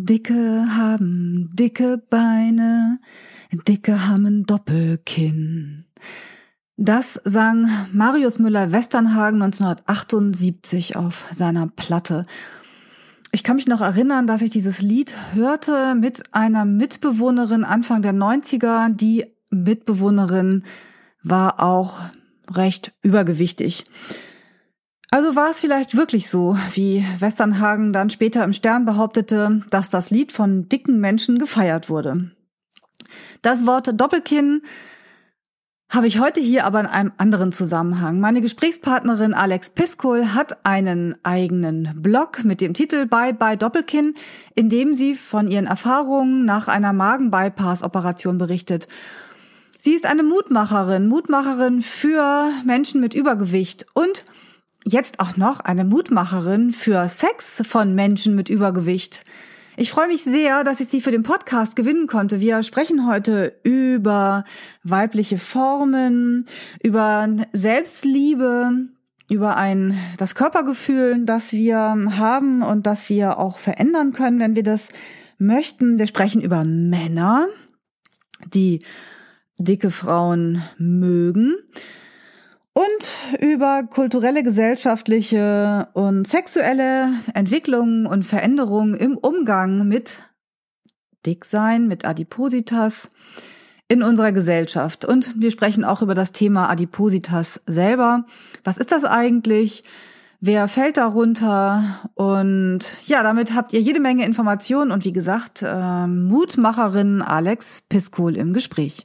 Dicke haben dicke Beine, Dicke haben Doppelkinn. Das sang Marius Müller-Westernhagen 1978 auf seiner Platte. Ich kann mich noch erinnern, dass ich dieses Lied hörte mit einer Mitbewohnerin Anfang der 90er. Die Mitbewohnerin war auch recht übergewichtig. Also war es vielleicht wirklich so, wie Westernhagen dann später im Stern behauptete, dass das Lied von dicken Menschen gefeiert wurde. Das Wort Doppelkinn habe ich heute hier aber in einem anderen Zusammenhang. Meine Gesprächspartnerin Alex Piskol hat einen eigenen Blog mit dem Titel Bye Bye Doppelkinn, in dem sie von ihren Erfahrungen nach einer Magenbypass-Operation berichtet. Sie ist eine Mutmacherin, Mutmacherin für Menschen mit Übergewicht und jetzt auch noch eine Mutmacherin für Sex von Menschen mit Übergewicht. Ich freue mich sehr, dass ich Sie für den Podcast gewinnen konnte. Wir sprechen heute über weibliche Formen, über Selbstliebe, über ein, das Körpergefühl, das wir haben und das wir auch verändern können, wenn wir das möchten. Wir sprechen über Männer, die dicke Frauen mögen und über kulturelle, gesellschaftliche und sexuelle Entwicklungen und Veränderungen im Umgang mit Dicksein, mit Adipositas in unserer Gesellschaft. Und wir sprechen auch über das Thema Adipositas selber. Was ist das eigentlich? Wer fällt darunter? Und ja, damit habt ihr jede Menge Informationen und wie gesagt, äh, Mutmacherin Alex Piskol im Gespräch.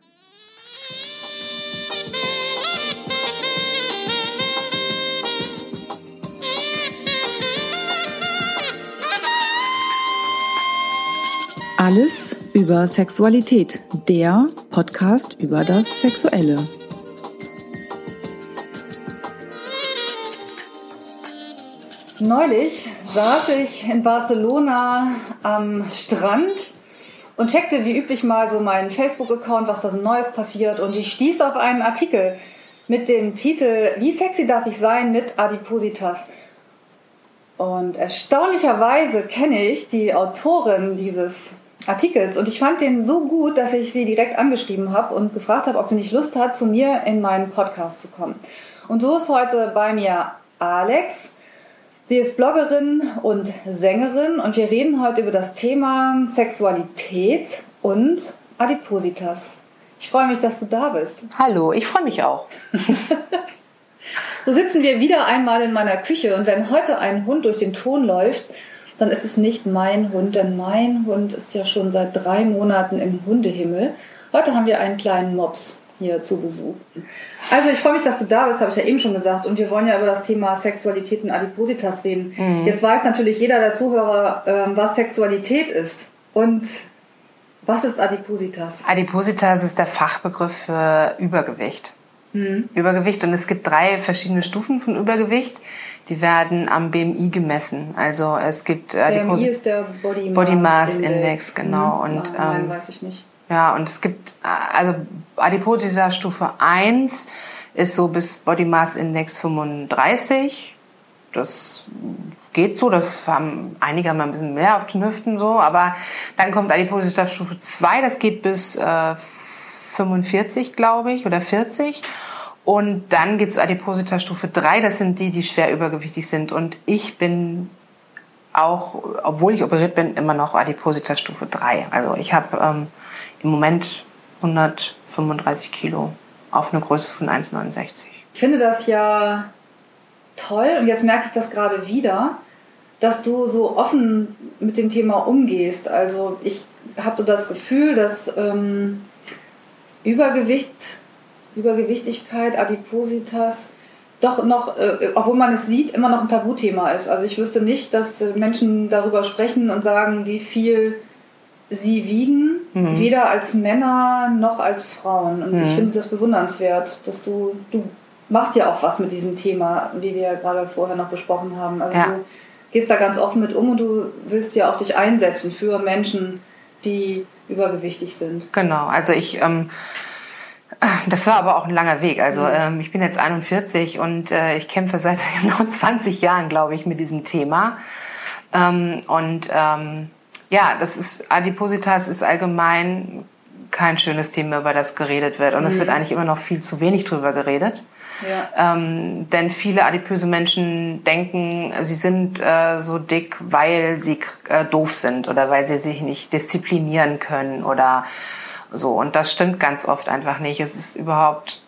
Alles über Sexualität, der Podcast über das Sexuelle. Neulich saß ich in Barcelona am Strand und checkte wie üblich mal so meinen Facebook-Account, was da so Neues passiert. Und ich stieß auf einen Artikel mit dem Titel Wie sexy darf ich sein mit Adipositas? Und erstaunlicherweise kenne ich die Autorin dieses Artikels und ich fand den so gut, dass ich sie direkt angeschrieben habe und gefragt habe, ob sie nicht Lust hat, zu mir in meinen Podcast zu kommen. Und so ist heute bei mir Alex. Sie ist Bloggerin und Sängerin und wir reden heute über das Thema Sexualität und Adipositas. Ich freue mich, dass du da bist. Hallo, ich freue mich auch. so sitzen wir wieder einmal in meiner Küche und wenn heute ein Hund durch den Ton läuft, dann ist es nicht mein Hund, denn mein Hund ist ja schon seit drei Monaten im Hundehimmel. Heute haben wir einen kleinen Mops hier zu Besuch. Also ich freue mich, dass du da bist, habe ich ja eben schon gesagt. Und wir wollen ja über das Thema Sexualität und Adipositas reden. Mhm. Jetzt weiß natürlich jeder der Zuhörer, ähm, was Sexualität ist. Und was ist Adipositas? Adipositas ist der Fachbegriff für Übergewicht. Mhm. Übergewicht und es gibt drei verschiedene Stufen von Übergewicht. Die werden am BMI gemessen. Also es gibt äh, BMI ist der Body Mass, Body Mass Index, Index genau. Hm. Und, Nein, ähm, weiß ich nicht. Ja, und es gibt, äh, also Adipositas Stufe 1 ist so bis Body Mass Index 35. Das geht so, das haben einige haben ein bisschen mehr auf den Hüften so, aber dann kommt Adipositas Stufe 2, das geht bis äh, 45, glaube ich, oder 40. Und dann gibt es Adipositas Stufe 3, das sind die, die schwer übergewichtig sind. Und ich bin auch, obwohl ich operiert bin, immer noch Adipositas Stufe 3. Also ich habe ähm, im Moment 135 Kilo auf eine Größe von 1,69. Ich finde das ja toll und jetzt merke ich das gerade wieder, dass du so offen mit dem Thema umgehst. Also ich habe so das Gefühl, dass ähm, Übergewicht Übergewichtigkeit, Adipositas doch noch, äh, obwohl man es sieht, immer noch ein Tabuthema ist. Also ich wüsste nicht, dass Menschen darüber sprechen und sagen, wie viel sie wiegen, mhm. weder als Männer noch als Frauen. Und mhm. ich finde das bewundernswert, dass du, du machst ja auch was mit diesem Thema, wie wir ja gerade vorher noch besprochen haben. Also Ja. du gehst da ganz offen mit um und du willst ja auch dich einsetzen für Menschen, die übergewichtig sind. Genau, also ich, ähm, das war aber auch ein langer Weg. Also Mhm. ähm, ich bin jetzt 41 und äh, ich kämpfe seit genau 20 Jahren, glaube ich, mit diesem Thema. Ähm, und ähm, ja, das ist Adipositas ist allgemein kein schönes Thema, über das geredet wird. Und es wird eigentlich immer noch viel zu wenig drüber geredet. Ja. Ähm, denn viele adipöse Menschen denken, sie sind äh, so dick, weil sie äh, doof sind oder weil sie sich nicht disziplinieren können oder so. Und das stimmt ganz oft einfach nicht. Es ist überhaupt,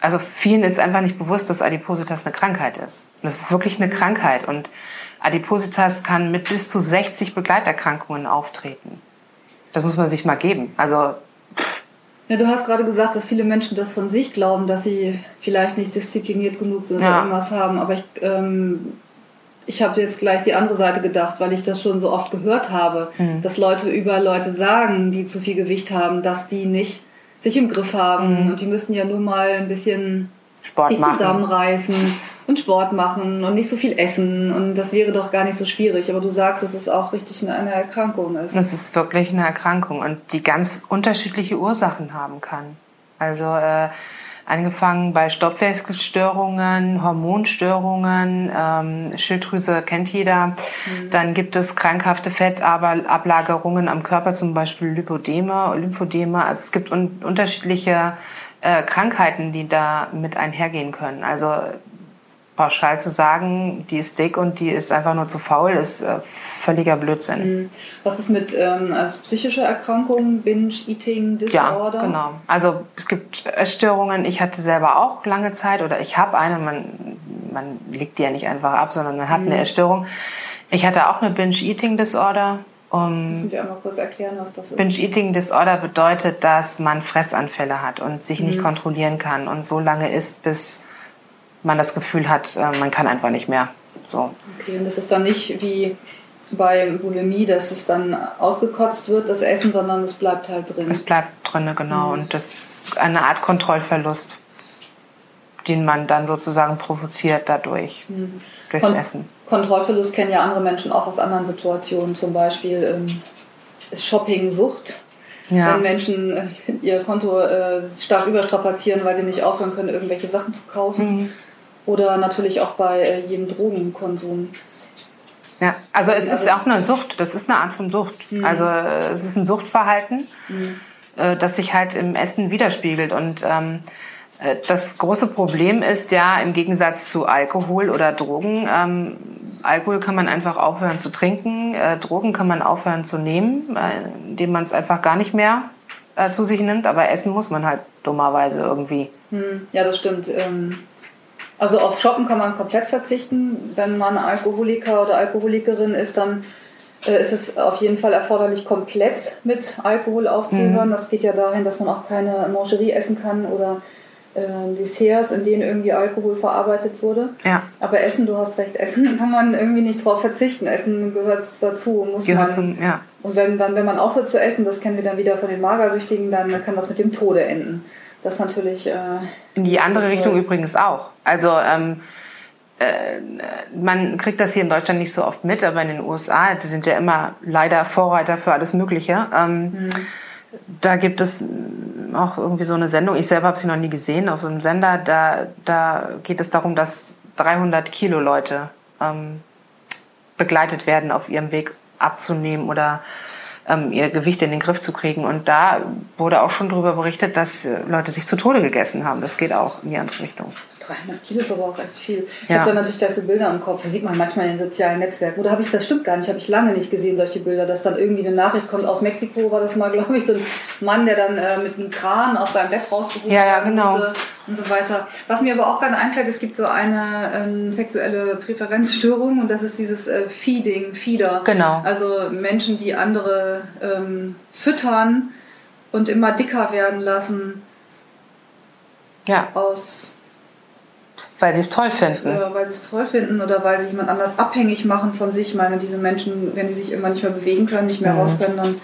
also vielen ist einfach nicht bewusst, dass Adipositas eine Krankheit ist. Und es ist wirklich eine Krankheit. Und Adipositas kann mit bis zu 60 Begleiterkrankungen auftreten. Das muss man sich mal geben. Also Ja, du hast gerade gesagt, dass viele Menschen das von sich glauben, dass sie vielleicht nicht diszipliniert genug sind Ja. oder irgendwas haben. Aber ich, ähm, ich habe jetzt gleich die andere Seite gedacht, weil ich das schon so oft gehört habe, Mhm. dass Leute über Leute sagen, die zu viel Gewicht haben, dass die nicht sich im Griff haben und die müssten ja nur mal ein bisschen Sport sich machen. zusammenreißen und Sport machen und nicht so viel essen und das wäre doch gar nicht so schwierig. Aber du sagst, dass es auch richtig eine, eine Erkrankung ist. Es ist wirklich eine Erkrankung und die ganz unterschiedliche Ursachen haben kann. Also äh, angefangen bei Stoffwechselstörungen, Hormonstörungen, ähm, Schilddrüse kennt jeder. Dann gibt es krankhafte Fettablagerungen am Körper, zum Beispiel Lipodeme, Lymphedeme. Also es gibt un unterschiedliche äh, Krankheiten, die da mit einhergehen können. Also pauschal zu sagen, die ist dick und die ist einfach nur zu faul, ist äh, völliger Blödsinn. Was ist mit ähm, als psychische Erkrankungen, Binge-Eating, Ja, Disorder? genau. Also es gibt Essstörungen. Ich hatte selber auch lange Zeit oder ich habe eine. Man, man legt die ja nicht einfach ab, sondern man hat Mhm. eine Essstörung. Ich hatte auch eine Binge-Eating-Disorder. Um, Müssen wir einmal kurz erklären, was das ist? Binge-Eating-Disorder bedeutet, dass man Fressanfälle hat und sich nicht Mhm. kontrollieren kann und so lange isst, bis man das Gefühl hat, äh, man kann einfach nicht mehr. So. Okay, und das ist dann nicht wie bei Bulimie, dass es dann ausgekotzt wird, das Essen, sondern es bleibt halt drin. Es bleibt drinne, genau. Und das ist eine Art Kontrollverlust, den man dann sozusagen provoziert dadurch, durchs Kon Essen. Kontrollverlust kennen ja andere Menschen auch aus anderen Situationen. Zum Beispiel ähm, ist Shopping Sucht. Ja. Wenn Menschen äh, ihr Konto äh, stark überstrapazieren, weil sie nicht aufhören können, irgendwelche Sachen zu kaufen. Mhm. Oder natürlich auch bei äh, jedem Drogenkonsum. ja. Also es ist Also- Mhm. auch eine Sucht, das ist eine Art von Sucht. Also äh, es ist ein Suchtverhalten, äh, das sich halt im Essen widerspiegelt. Und ähm, äh, das große Problem ist ja im Gegensatz zu Alkohol oder Drogen, ähm, Alkohol kann man einfach aufhören zu trinken, äh, Drogen kann man aufhören zu nehmen, äh, indem man es einfach gar nicht mehr äh, zu sich nimmt, aber essen muss man halt dummerweise irgendwie. Hm, ja, das stimmt. Ähm, also auf Shoppen kann man komplett verzichten. Wenn man Alkoholiker oder Alkoholikerin ist, dann äh, ist es auf jeden Fall erforderlich, komplett mit Alkohol aufzuhören. Das geht ja dahin, dass man auch keine Mangerie essen kann oder äh, Desserts, in denen irgendwie Alkohol verarbeitet wurde. Ja, Aber Essen, du hast recht, Essen kann man irgendwie nicht drauf verzichten. Essen gehört dazu, muss gehört man. zum, ja. Und wenn, dann, wenn man aufhört zu essen, das kennen wir dann wieder von den Magersüchtigen, dann kann das mit dem Tode enden. Das natürlich. Äh, In die andere Richtung toll. übrigens auch. Also ähm, äh, man kriegt das hier in Deutschland nicht so oft mit, aber in den USA, die sind ja immer leider Vorreiter für alles Mögliche. Ähm, Da gibt es auch irgendwie so eine Sendung, ich selber habe sie noch nie gesehen, auf so einem Sender, da, da geht es darum, dass 300 Kilo Leute ähm, begleitet werden auf ihrem Weg abzunehmen oder ähm, ihr Gewicht in den Griff zu kriegen. Und da wurde auch schon darüber berichtet, dass äh, Leute sich zu Tode gegessen haben. Das geht auch in die andere Richtung. 300 Kilo ist aber auch echt viel. Ich Ja. habe da natürlich gleich so Bilder im Kopf. Das sieht man manchmal in den sozialen Netzwerken. Oder habe ich, das stimmt gar nicht, habe ich lange nicht gesehen, solche Bilder, dass dann irgendwie eine Nachricht kommt aus Mexiko, war das mal, glaube ich, so ein Mann, der dann äh, mit einem Kran aus seinem Bett rausgeholt Ja, ja, genau. musste und so weiter. Was mir aber auch gerade einfällt, es gibt so eine ähm, sexuelle Präferenzstörung und das ist dieses äh, Feeding, Feeder. Genau. Also Menschen, die andere ähm, füttern und immer dicker werden lassen Ja, aus weil sie es toll finden. äh, weil sie es toll finden oder weil sie jemand anders abhängig machen von sich. Ich meine, diese Menschen, wenn die sich immer nicht mehr bewegen können, nicht mehr Mhm. raus können, dann,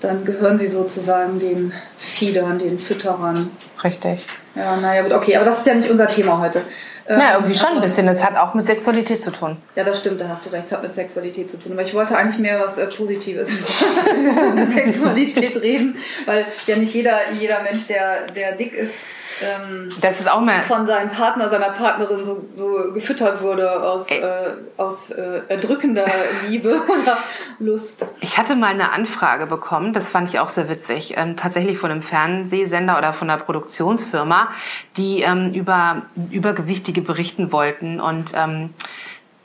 dann gehören sie sozusagen den Fiedern, den Fütterern. Richtig. Ja, naja, gut, okay, aber das ist ja nicht unser Thema heute. Ähm, Na, irgendwie schon ein bisschen. Das hat auch mit Sexualität zu tun. Ja, das stimmt, da hast du recht, es hat mit Sexualität zu tun. Aber ich wollte eigentlich mehr was äh, Positives über Sexualität reden, weil ja nicht jeder, jeder Mensch, der, der dick ist, ähm, das ist auch mal von seinem Partner, seiner Partnerin so, so gefüttert wurde aus, äh, aus äh, erdrückender Liebe oder Lust. Ich hatte mal eine Anfrage bekommen, das fand ich auch sehr witzig, ähm, tatsächlich von einem Fernsehsender oder von einer Produktionsfirma, die ähm, über Übergewichtige berichten wollten und ähm,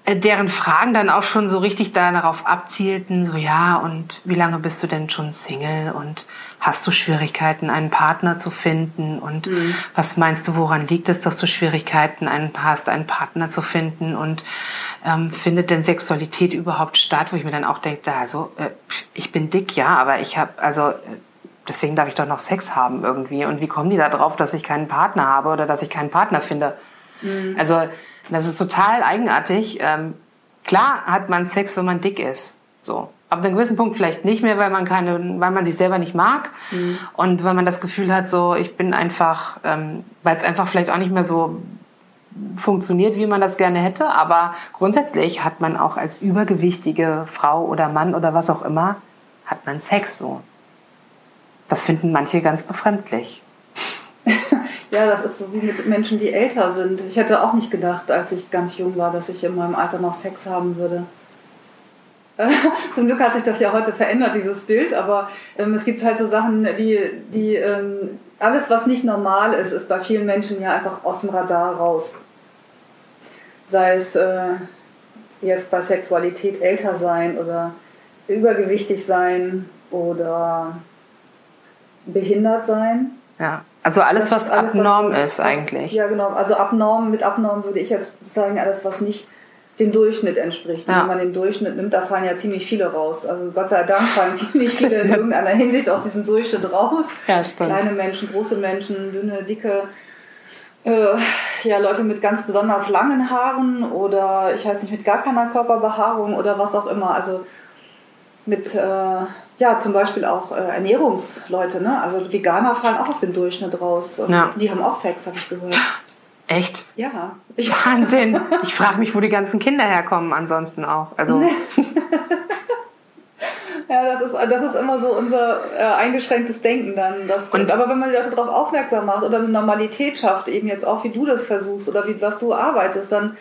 äh, deren Fragen dann auch schon so richtig darauf abzielten, so ja, und wie lange bist du denn schon Single und hast du Schwierigkeiten, einen Partner zu finden? Und mhm. was meinst du, woran liegt es, dass du Schwierigkeiten hast, einen Partner zu finden? Und ähm, findet denn Sexualität überhaupt statt? Wo ich mir dann auch denke, also äh, ich bin dick, ja, aber ich habe, also äh, deswegen darf ich doch noch Sex haben irgendwie. Und wie kommen die da drauf, dass ich keinen Partner habe oder dass ich keinen Partner finde? Mhm. Also das ist total eigenartig. Ähm, klar hat man Sex, wenn man dick ist. So ab einem gewissen Punkt vielleicht nicht mehr, weil man keine, weil man sich selber nicht mag mhm. und weil man das Gefühl hat, so ich bin einfach, ähm, weil es einfach vielleicht auch nicht mehr so funktioniert, wie man das gerne hätte. Aber grundsätzlich hat man auch als übergewichtige Frau oder Mann oder was auch immer, hat man Sex so. Das finden manche ganz befremdlich. ja, das ist so wie mit Menschen, die älter sind. Ich hätte auch nicht gedacht, als ich ganz jung war, dass ich in meinem Alter noch Sex haben würde. Zum Glück hat sich das ja heute verändert, dieses Bild, aber ähm, es gibt halt so Sachen, die, die ähm, alles, was nicht normal ist, ist bei vielen Menschen ja einfach aus dem Radar raus. Sei es äh, jetzt bei Sexualität älter sein oder übergewichtig sein oder behindert sein. Ja, also alles, was alles, abnorm was, ist eigentlich. Ja, genau. Also abnorm, mit abnorm würde ich jetzt sagen, alles, was nicht dem Durchschnitt entspricht. Ja. Wenn man den Durchschnitt nimmt, da fallen ja ziemlich viele raus. Also Gott sei Dank fallen ziemlich viele in irgendeiner Hinsicht aus diesem Durchschnitt raus. Ja. Kleine Menschen, große Menschen, dünne, dicke, äh, ja, Leute mit ganz besonders langen Haaren oder ich weiß nicht, mit gar keiner Körperbehaarung oder was auch immer. Also mit, äh, ja, zum Beispiel auch äh, Ernährungsleute, ne? Also Veganer fallen auch aus dem Durchschnitt raus. Und ja. die haben auch Sex, habe ich gehört. Echt? Ja. Wahnsinn. Ich frage mich, wo die ganzen Kinder herkommen, ansonsten auch. Also. ja, das ist, das ist immer so unser äh, eingeschränktes Denken dann. Dass, und aber wenn man die Leute darauf aufmerksam macht oder eine Normalität schafft, eben jetzt auch wie du das versuchst oder wie was du arbeitest, dann,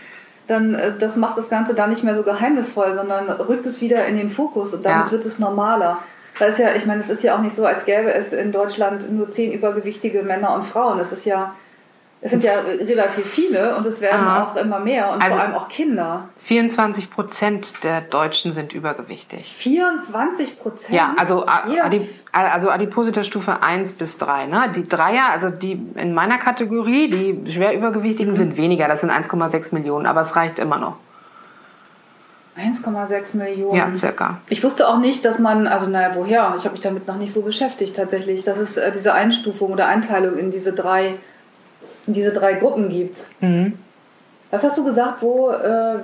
dann äh, das macht das Ganze da nicht mehr so geheimnisvoll, sondern rückt es wieder in den Fokus und damit ja. wird es normaler. Weil es ja, ich meine, es ist ja auch nicht so, als gäbe es in Deutschland nur zehn übergewichtige Männer und Frauen. Es ist ja es sind ja relativ viele und es werden Aha. auch immer mehr und also vor allem auch Kinder. 24 Prozent der Deutschen sind übergewichtig. 24 Prozent? Ja, also, Adip also Adipositas Stufe 1 bis 3. Ne? Die Dreier, also die in meiner Kategorie, die schwer übergewichtigen, mhm. sind weniger. Das sind 1,6 Millionen, aber es reicht immer noch. 1,6 Millionen. Ja, circa. Ich wusste auch nicht, dass man, also naja, woher? Ich habe mich damit noch nicht so beschäftigt tatsächlich, dass es äh, diese Einstufung oder Einteilung in diese drei diese drei Gruppen gibt. Mhm. Was hast du gesagt, wo äh,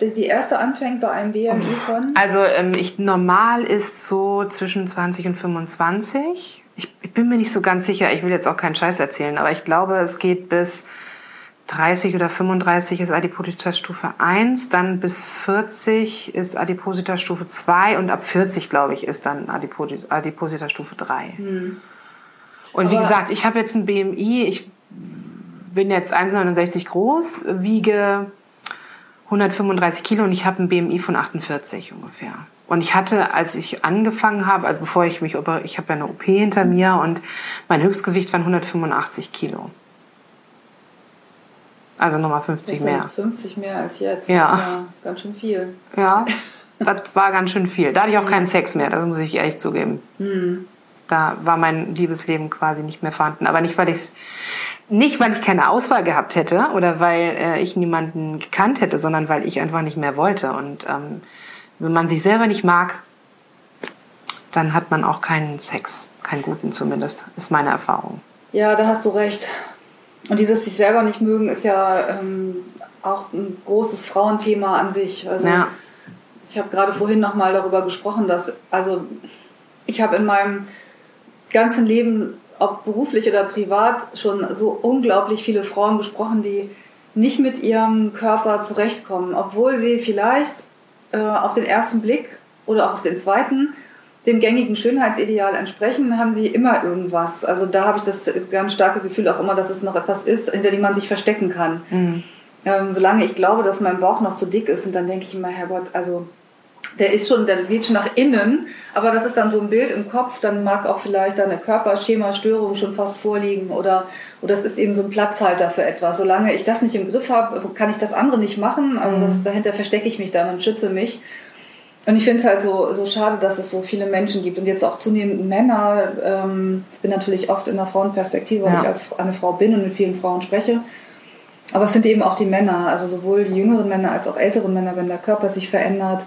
die erste anfängt bei einem BMI von? Also ähm, ich, normal ist so zwischen 20 und 25. Ich, ich, bin mir nicht so ganz sicher, ich will jetzt auch keinen Scheiß erzählen, aber ich glaube, es geht bis 30 oder 35 ist Adipositas Stufe 1, dann bis 40 ist Adipositas Stufe 2 und ab 40, glaube ich, ist dann Adipositas Stufe 3. Hm. Und wie aber gesagt, ich habe jetzt ein BMI, ich bin jetzt 1,69 groß, wiege 135 Kilo und ich habe ein BMI von 48 ungefähr. Und ich hatte, als ich angefangen habe, also bevor ich mich, ich habe ja eine OP hinter mir und mein Höchstgewicht waren 185 Kilo. Also nochmal 50 mehr. 50 mehr als jetzt. Ja. Das ist ja ganz schön viel. Ja, das war ganz schön viel. Da hatte ich auch keinen Sex mehr, das muss ich ehrlich zugeben. Mhm. Da war mein Liebesleben quasi nicht mehr vorhanden. Aber nicht, weil ich nicht, weil ich keine Auswahl gehabt hätte oder weil äh, ich niemanden gekannt hätte, sondern weil ich einfach nicht mehr wollte. Und ähm, wenn man sich selber nicht mag, dann hat man auch keinen Sex, keinen guten zumindest, ist meine Erfahrung. Ja, da hast du recht. Und dieses sich selber nicht mögen ist ja ähm, auch ein großes Frauenthema an sich. Also ja. ich habe gerade vorhin noch mal darüber gesprochen, dass also ich habe in meinem ganzen Leben ob beruflich oder privat, schon so unglaublich viele Frauen gesprochen, die nicht mit ihrem Körper zurechtkommen, obwohl sie vielleicht äh, auf den ersten Blick oder auch auf den zweiten dem gängigen Schönheitsideal entsprechen, haben sie immer irgendwas. Also da habe ich das ganz starke Gefühl auch immer, dass es noch etwas ist, hinter dem man sich verstecken kann. Mhm. Ähm, solange ich glaube, dass mein Bauch noch zu dick ist und dann denke ich immer, Herrgott, also der ist schon, der geht schon nach innen, aber das ist dann so ein Bild im Kopf, dann mag auch vielleicht eine Körperschema-Störung schon fast vorliegen oder, oder es ist eben so ein Platzhalter für etwas. Solange ich das nicht im Griff habe, kann ich das andere nicht machen. Also das, mhm. dahinter verstecke ich mich dann und schütze mich. Und ich finde es halt so, so schade, dass es so viele Menschen gibt und jetzt auch zunehmend Männer. Ähm, ich bin natürlich oft in der Frauenperspektive, weil ja. ich als eine Frau bin und mit vielen Frauen spreche. Aber es sind eben auch die Männer, also sowohl die jüngeren Männer als auch ältere Männer, wenn der Körper sich verändert,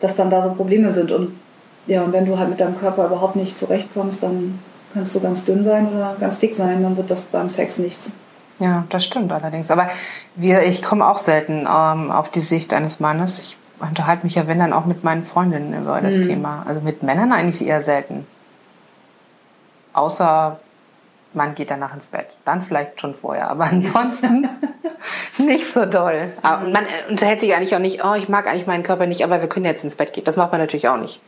dass dann da so Probleme sind. Und ja, und wenn du halt mit deinem Körper überhaupt nicht zurechtkommst, dann kannst du ganz dünn sein oder ganz dick sein, dann wird das beim Sex nichts. Ja, das stimmt allerdings. Aber wir, ich komme auch selten ähm, auf die Sicht eines Mannes. Ich unterhalte mich ja, wenn dann auch mit meinen Freundinnen über das mhm. Thema. Also mit Männern eigentlich eher selten. Außer man geht danach ins Bett. Dann vielleicht schon vorher, aber ansonsten nicht so doll. Aber man unterhält sich eigentlich auch nicht, oh, ich mag eigentlich meinen Körper nicht, aber wir können jetzt ins Bett gehen. Das macht man natürlich auch nicht.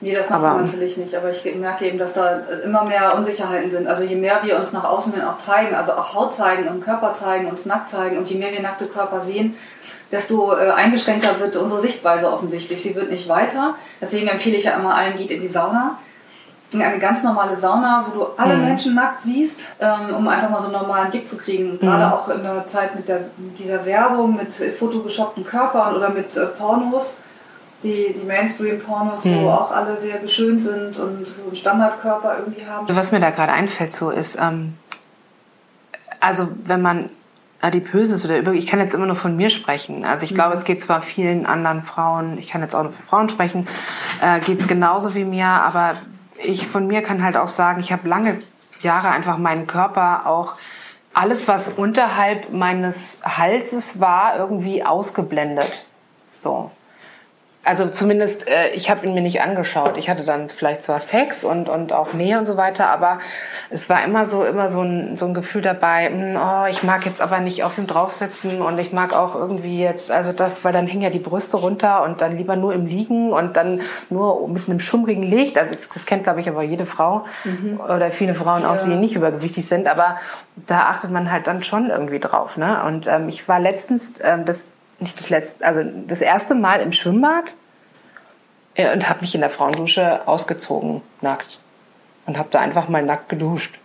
Nee, das macht man natürlich nicht. Aber ich merke eben, dass da immer mehr Unsicherheiten sind. Also je mehr wir uns nach außen hin auch zeigen, also auch Haut zeigen und Körper zeigen, uns nackt zeigen und je mehr wir nackte Körper sehen, desto äh, eingeschränkter wird unsere Sichtweise offensichtlich. Sie wird nicht weiter. Deswegen empfehle ich ja immer allen, geht in die Sauna. In eine ganz normale Sauna, wo du alle mhm. Menschen nackt siehst, ähm, um einfach mal so einen normalen Blick zu kriegen. Mhm. Gerade auch in der Zeit mit, der, dieser Werbung, mit fotogeshoppten Körpern oder mit äh, Pornos die, die Mainstream-Pornos, mhm. wo auch alle sehr geschönt sind und so einen Standardkörper irgendwie haben. Was mir da gerade einfällt, so ist, ähm, also wenn man adipöses oder über, ich kann jetzt immer nur von mir sprechen. Also ich glaube, mhm. es geht zwar vielen anderen Frauen, ich kann jetzt auch nur für Frauen sprechen, äh, geht es genauso wie mir, aber ich von mir kann halt auch sagen, ich habe lange Jahre einfach meinen Körper auch alles, was unterhalb meines Halses war, irgendwie ausgeblendet. So also zumindest, äh, ich habe ihn mir nicht angeschaut. Ich hatte dann vielleicht zwar Sex und, und auch Nähe und so weiter, aber es war immer so, immer so ein, so ein Gefühl dabei, mh, hm, oh, ich mag jetzt aber nicht auf ihm draufsitzen und ich mag auch irgendwie jetzt, also das, weil dann hängen ja die Brüste runter und dann lieber nur im Liegen und dann nur mit einem schummrigen Licht. Also das kennt, glaube ich, aber jede Frau mhm. oder viele Frauen auch, ja. die nicht übergewichtig sind, aber da achtet man halt dann schon irgendwie drauf. Ne? Und ähm, ich war letztens, ähm, das nicht das letzte, also das erste Mal im Schwimmbad äh, und habe mich in der Frauendusche ausgezogen, nackt. Und habe da einfach mal nackt geduscht.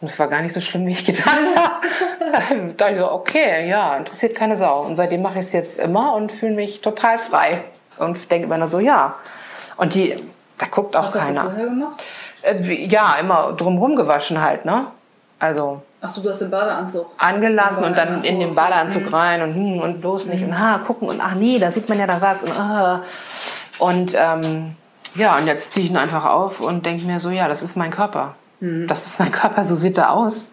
Und es war gar nicht so schlimm, wie ich gedacht habe. da ich so, okay, ja, interessiert keine Sau. Und seitdem mache ich es jetzt immer und fühle mich total frei. Und denke immer nur so, ja. Und die, da guckt auch Was keiner. Hast du vorher gemacht? Äh, ja, immer drumherum gewaschen halt, ne? Also Ach so, du hast den Badeanzug. Angelassen und dann in den Badeanzug mhm. rein und, hm, und bloß nicht mhm. und ha, gucken und ach nee, da sieht man ja da was. Und, ah. und ähm, ja, und jetzt ziehe ich ihn einfach auf und denke mir so, ja, das ist mein Körper. Mhm. Das ist mein Körper, so sieht er aus.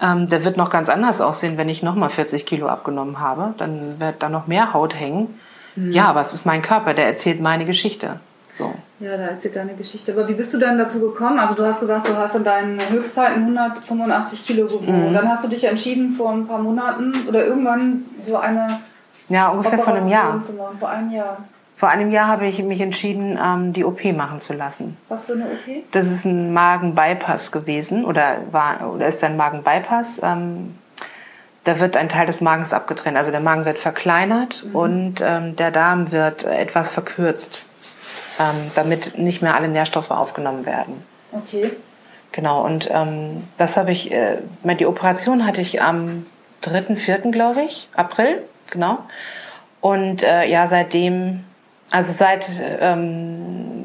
Ähm, der wird noch ganz anders aussehen, wenn ich nochmal 40 Kilo abgenommen habe. Dann wird da noch mehr Haut hängen. Mhm. Ja, aber es ist mein Körper, der erzählt meine Geschichte. So. Ja, da erzählt deine Geschichte. Aber wie bist du denn dazu gekommen? Also du hast gesagt, du hast in deinen Höchstzeiten 185 Kilo gewogen. Mhm. Dann hast du dich entschieden vor ein paar Monaten oder irgendwann so eine Ja, ungefähr vor einem Jahr. Zu machen, vor einem Jahr. Vor einem Jahr habe ich mich entschieden, ähm, die OP machen zu lassen. Was für eine OP? Das ist ein Magenbypass gewesen oder war oder ist ein Magenbypass. Ähm, da wird ein Teil des Magens abgetrennt. Also der Magen wird verkleinert mhm. und ähm, der Darm wird etwas verkürzt ähm, damit nicht mehr alle Nährstoffe aufgenommen werden. Okay. Genau, und ähm, das habe ich, äh, die Operation hatte ich am 3.4., glaube ich, April, genau. Und äh, ja, seitdem, also seit ähm,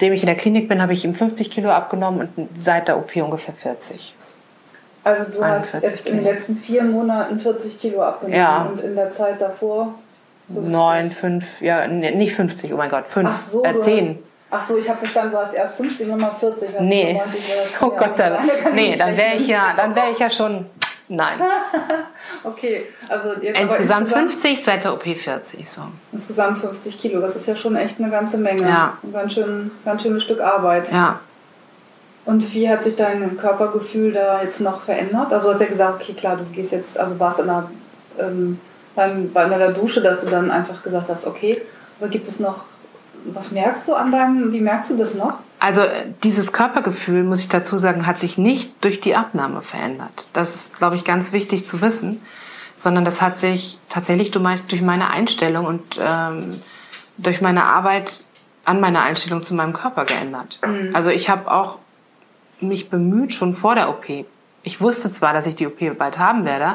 dem ich in der Klinik bin, habe ich ihm 50 Kilo abgenommen und seit der OP ungefähr 40. Also du hast jetzt Kilo. in den letzten vier Monaten 40 Kilo abgenommen ja. und in der Zeit davor Neun, fünf, ja, nicht 50, oh mein Gott, fünf, ach so, äh, zehn. Hast, ach so, ich habe verstanden, du hast erst 50, nochmal 40. Also nee, 90 oh Gott, dann, nee, dann wäre ich ja, dann wäre ich ja schon, nein. okay, also jetzt insgesamt, insgesamt 50, seit der OP 40, so. Insgesamt 50 Kilo, das ist ja schon echt eine ganze Menge. Ja. Ein ganz schön, ganz schönes Stück Arbeit. Ja. Und wie hat sich dein Körpergefühl da jetzt noch verändert? Also du hast ja gesagt, okay, klar, du gehst jetzt, also warst in einer, ähm, beim, bei einer Dusche, dass du dann einfach gesagt hast, okay, aber gibt es noch, was merkst du an deinem, wie merkst du das noch? Also dieses Körpergefühl, muss ich dazu sagen, hat sich nicht durch die Abnahme verändert. Das ist, glaube ich, ganz wichtig zu wissen, sondern das hat sich tatsächlich durch meine Einstellung und ähm, durch meine Arbeit an meiner Einstellung zu meinem Körper geändert. Mhm. Also ich habe auch mich bemüht, schon vor der OP. Ich wusste zwar, dass ich die OP bald haben werde,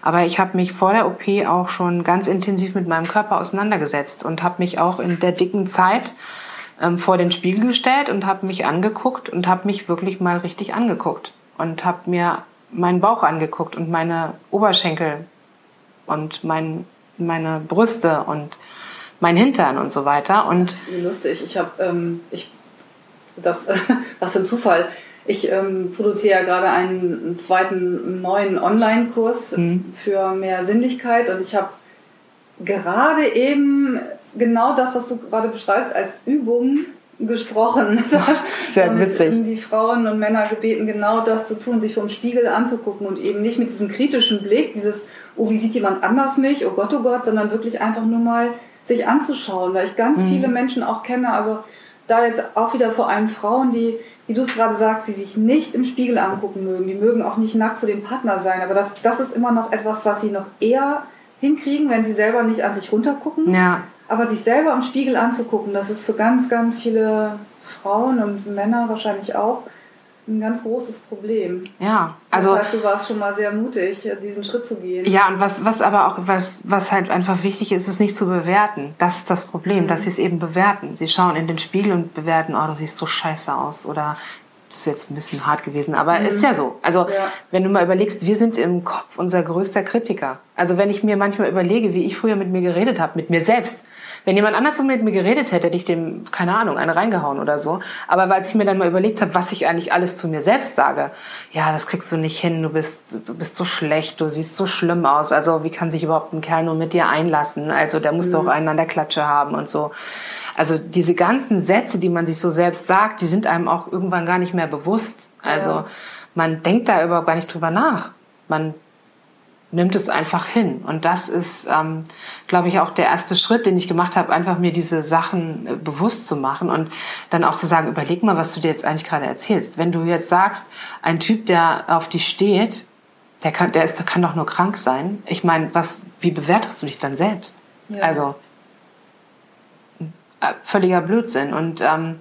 aber ich habe mich vor der OP auch schon ganz intensiv mit meinem Körper auseinandergesetzt und habe mich auch in der dicken Zeit ähm, vor den Spiegel gestellt und habe mich angeguckt und habe mich wirklich mal richtig angeguckt und habe mir meinen Bauch angeguckt und meine Oberschenkel und mein, meine Brüste und mein Hintern und so weiter. Und lustig, ich habe, ähm, das, was für ein Zufall. Ich ähm, produziere ja gerade einen zweiten neuen Online-Kurs mhm. für mehr Sinnlichkeit und ich habe gerade eben genau das, was du gerade beschreibst, als Übung gesprochen. Sehr witzig. die Frauen und Männer gebeten, genau das zu tun, sich vom Spiegel anzugucken und eben nicht mit diesem kritischen Blick, dieses, oh, wie sieht jemand anders mich, oh Gott, oh Gott, sondern wirklich einfach nur mal sich anzuschauen, weil ich ganz mhm. viele Menschen auch kenne, also da jetzt auch wieder vor allem Frauen, die, wie du es gerade sagst, die sich nicht im Spiegel angucken mögen, die mögen auch nicht nackt vor dem Partner sein, aber das, das ist immer noch etwas, was sie noch eher hinkriegen, wenn sie selber nicht an sich runtergucken. Ja. Aber sich selber im Spiegel anzugucken, das ist für ganz, ganz viele Frauen und Männer wahrscheinlich auch ein ganz großes Problem. Ja, also. Das heißt, du warst schon mal sehr mutig, diesen Schritt zu gehen. Ja, und was, was aber auch, was, was halt einfach wichtig ist, ist nicht zu bewerten. Das ist das Problem, mhm. dass sie es eben bewerten. Sie schauen in den Spiegel und bewerten, oh, du siehst so scheiße aus oder das ist jetzt ein bisschen hart gewesen, aber mhm. ist ja so. Also, ja. wenn du mal überlegst, wir sind im Kopf unser größter Kritiker. Also, wenn ich mir manchmal überlege, wie ich früher mit mir geredet habe, mit mir selbst, wenn jemand anders so mit mir geredet hätte, hätte ich dem, keine Ahnung, eine reingehauen oder so. Aber weil ich mir dann mal überlegt habe, was ich eigentlich alles zu mir selbst sage, ja, das kriegst du nicht hin, du bist, du bist so schlecht, du siehst so schlimm aus. Also wie kann sich überhaupt ein Kerl nur mit dir einlassen? Also der muss mhm. doch einen an der Klatsche haben und so. Also diese ganzen Sätze, die man sich so selbst sagt, die sind einem auch irgendwann gar nicht mehr bewusst. Also ja. man denkt da überhaupt gar nicht drüber nach. Man nimmt es einfach hin. Und das ist, ähm, glaube ich, auch der erste Schritt, den ich gemacht habe, einfach mir diese Sachen äh, bewusst zu machen und dann auch zu sagen, überleg mal, was du dir jetzt eigentlich gerade erzählst. Wenn du jetzt sagst, ein Typ, der auf dich steht, der kann, der ist, der kann doch nur krank sein. Ich meine, was, wie bewertest du dich dann selbst? Ja. Also äh, völliger Blödsinn und ähm,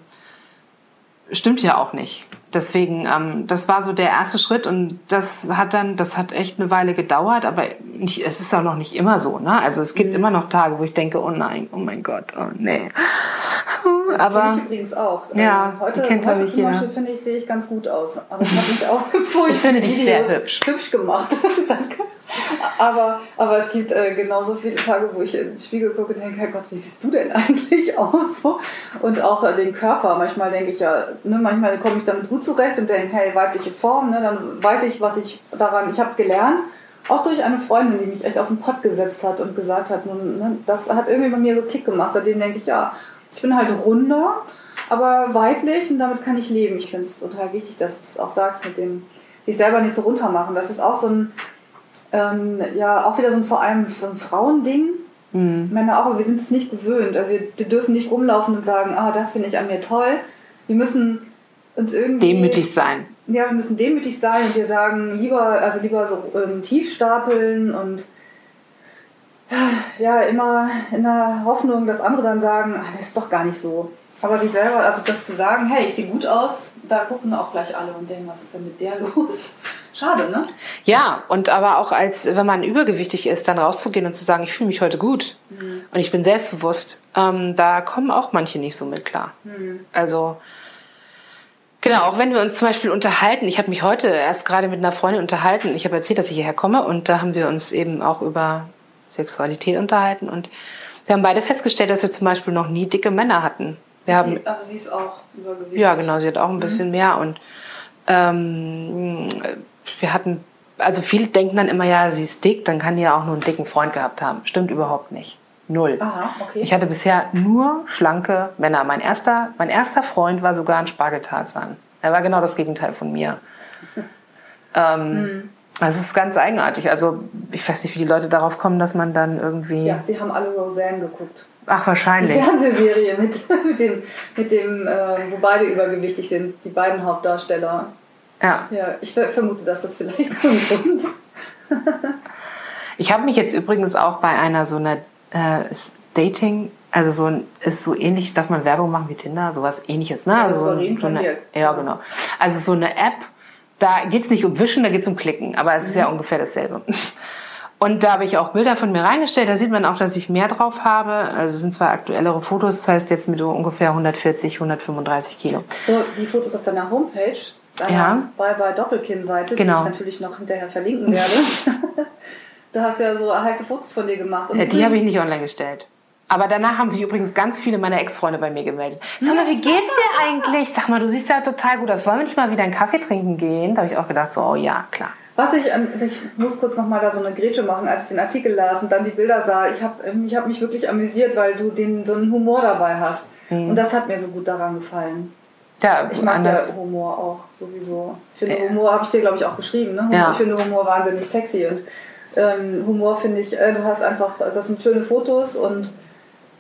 stimmt ja auch nicht deswegen, ähm, das war so der erste Schritt und das hat dann, das hat echt eine Weile gedauert, aber nicht, es ist auch noch nicht immer so, ne? Also es gibt mhm. immer noch Tage, wo ich denke, oh nein, oh mein Gott, oh nee. aber ich übrigens auch. Ja, ähm, heute, kennt heute zum Beispiel finde ich sehe ich ganz gut aus, aber ich habe mich auch ich finde dich sehr hübsch. hübsch gemacht. Danke. Aber, aber es gibt äh, genauso viele Tage, wo ich den Spiegel gucke und denke, Herrgott, wie siehst du denn eigentlich aus? Und auch äh, den Körper. Manchmal denke ich ja, ne, manchmal komme ich damit gut zurecht und denke, hey, weibliche Form, ne, dann weiß ich, was ich daran, ich habe gelernt, auch durch eine Freundin, die mich echt auf den Pott gesetzt hat und gesagt hat, nun, ne, das hat irgendwie bei mir so Klick gemacht. Seitdem denke ich, ja, ich bin halt runder, aber weiblich und damit kann ich leben. Ich finde es total wichtig, dass du das auch sagst mit dem, dich selber nicht so runter machen. Das ist auch so ein, ähm, ja, auch wieder so ein vor allem so ein Frauending. Mhm. Männer auch, aber wir sind es nicht gewöhnt. Also wir, wir dürfen nicht rumlaufen und sagen, ah, das finde ich an mir toll. Wir müssen uns irgendwie. Demütig sein. Ja, wir müssen demütig sein und wir sagen, lieber, also lieber so ähm, tief stapeln und ja, immer in der Hoffnung, dass andere dann sagen, ah, das ist doch gar nicht so. Aber sich selber, also das zu sagen, hey, ich sehe gut aus, da gucken auch gleich alle und denken, was ist denn mit der los? Schade, ne? Ja, und aber auch als, wenn man übergewichtig ist, dann rauszugehen und zu sagen, ich fühle mich heute gut mhm. und ich bin selbstbewusst, ähm, da kommen auch manche nicht so mit klar. Mhm. Also, genau, auch wenn wir uns zum Beispiel unterhalten, ich habe mich heute erst gerade mit einer Freundin unterhalten, ich habe erzählt, dass ich hierher komme und da haben wir uns eben auch über Sexualität unterhalten und wir haben beide festgestellt, dass wir zum Beispiel noch nie dicke Männer hatten. Wir sie, haben, also sie ist auch übergewichtig. Ja, genau, sie hat auch ein bisschen mhm. mehr und ähm, wir hatten, also viele denken dann immer, ja, sie ist dick, dann kann die ja auch nur einen dicken Freund gehabt haben. Stimmt überhaupt nicht. Null. Aha, okay. Ich hatte bisher nur schlanke Männer. Mein erster, mein erster Freund war sogar ein Spargeltarzan. Er war genau das Gegenteil von mir. ähm, mhm. Also es ist ganz eigenartig. Also ich weiß nicht, wie die Leute darauf kommen, dass man dann irgendwie. Ja, sie haben alle Roseanne geguckt. Ach, wahrscheinlich. Die Fernsehserie mit, mit dem, mit dem äh, wo beide übergewichtig sind, die beiden Hauptdarsteller. Ja. Ja, ich vermute, dass das vielleicht so ein Grund. ich habe mich jetzt übrigens auch bei einer so einer äh, Dating, also so ein, ist so ähnlich, darf man Werbung machen wie Tinder, sowas ähnliches, ne? Also so, so eine, ja, genau. Also so eine App, da geht es nicht um Wischen, da geht es um Klicken, aber es ist ja mhm. ungefähr dasselbe. Und da habe ich auch Bilder von mir reingestellt. Da sieht man auch, dass ich mehr drauf habe. Also sind zwar aktuellere Fotos, das heißt jetzt mit ungefähr 140, 135 Kilo. So, die Fotos auf deiner Homepage, deiner ja. Bye Bye Doppelkinn-Seite, genau. die ich natürlich noch hinterher verlinken werde. da hast du ja so heiße Fotos von dir gemacht. Ja, die habe ich nicht online gestellt. Aber danach haben sich übrigens ganz viele meiner Ex-Freunde bei mir gemeldet. Sag mal, wie geht's dir eigentlich? Sag mal, du siehst ja total gut aus. Wollen wir nicht mal wieder einen Kaffee trinken gehen? Da habe ich auch gedacht, so, oh ja, klar. Was ich, ich muss kurz noch mal da so eine Grätsche machen, als ich den Artikel las und dann die Bilder sah. Ich habe ich hab mich wirklich amüsiert, weil du den, so einen Humor dabei hast. Mhm. Und das hat mir so gut daran gefallen. Ja, ich mag ja Humor auch sowieso. Ich finde ja. Humor, habe ich dir glaube ich auch geschrieben, ne? Ja. Ich finde Humor wahnsinnig sexy und ähm, Humor finde ich, äh, du hast einfach, das sind schöne Fotos und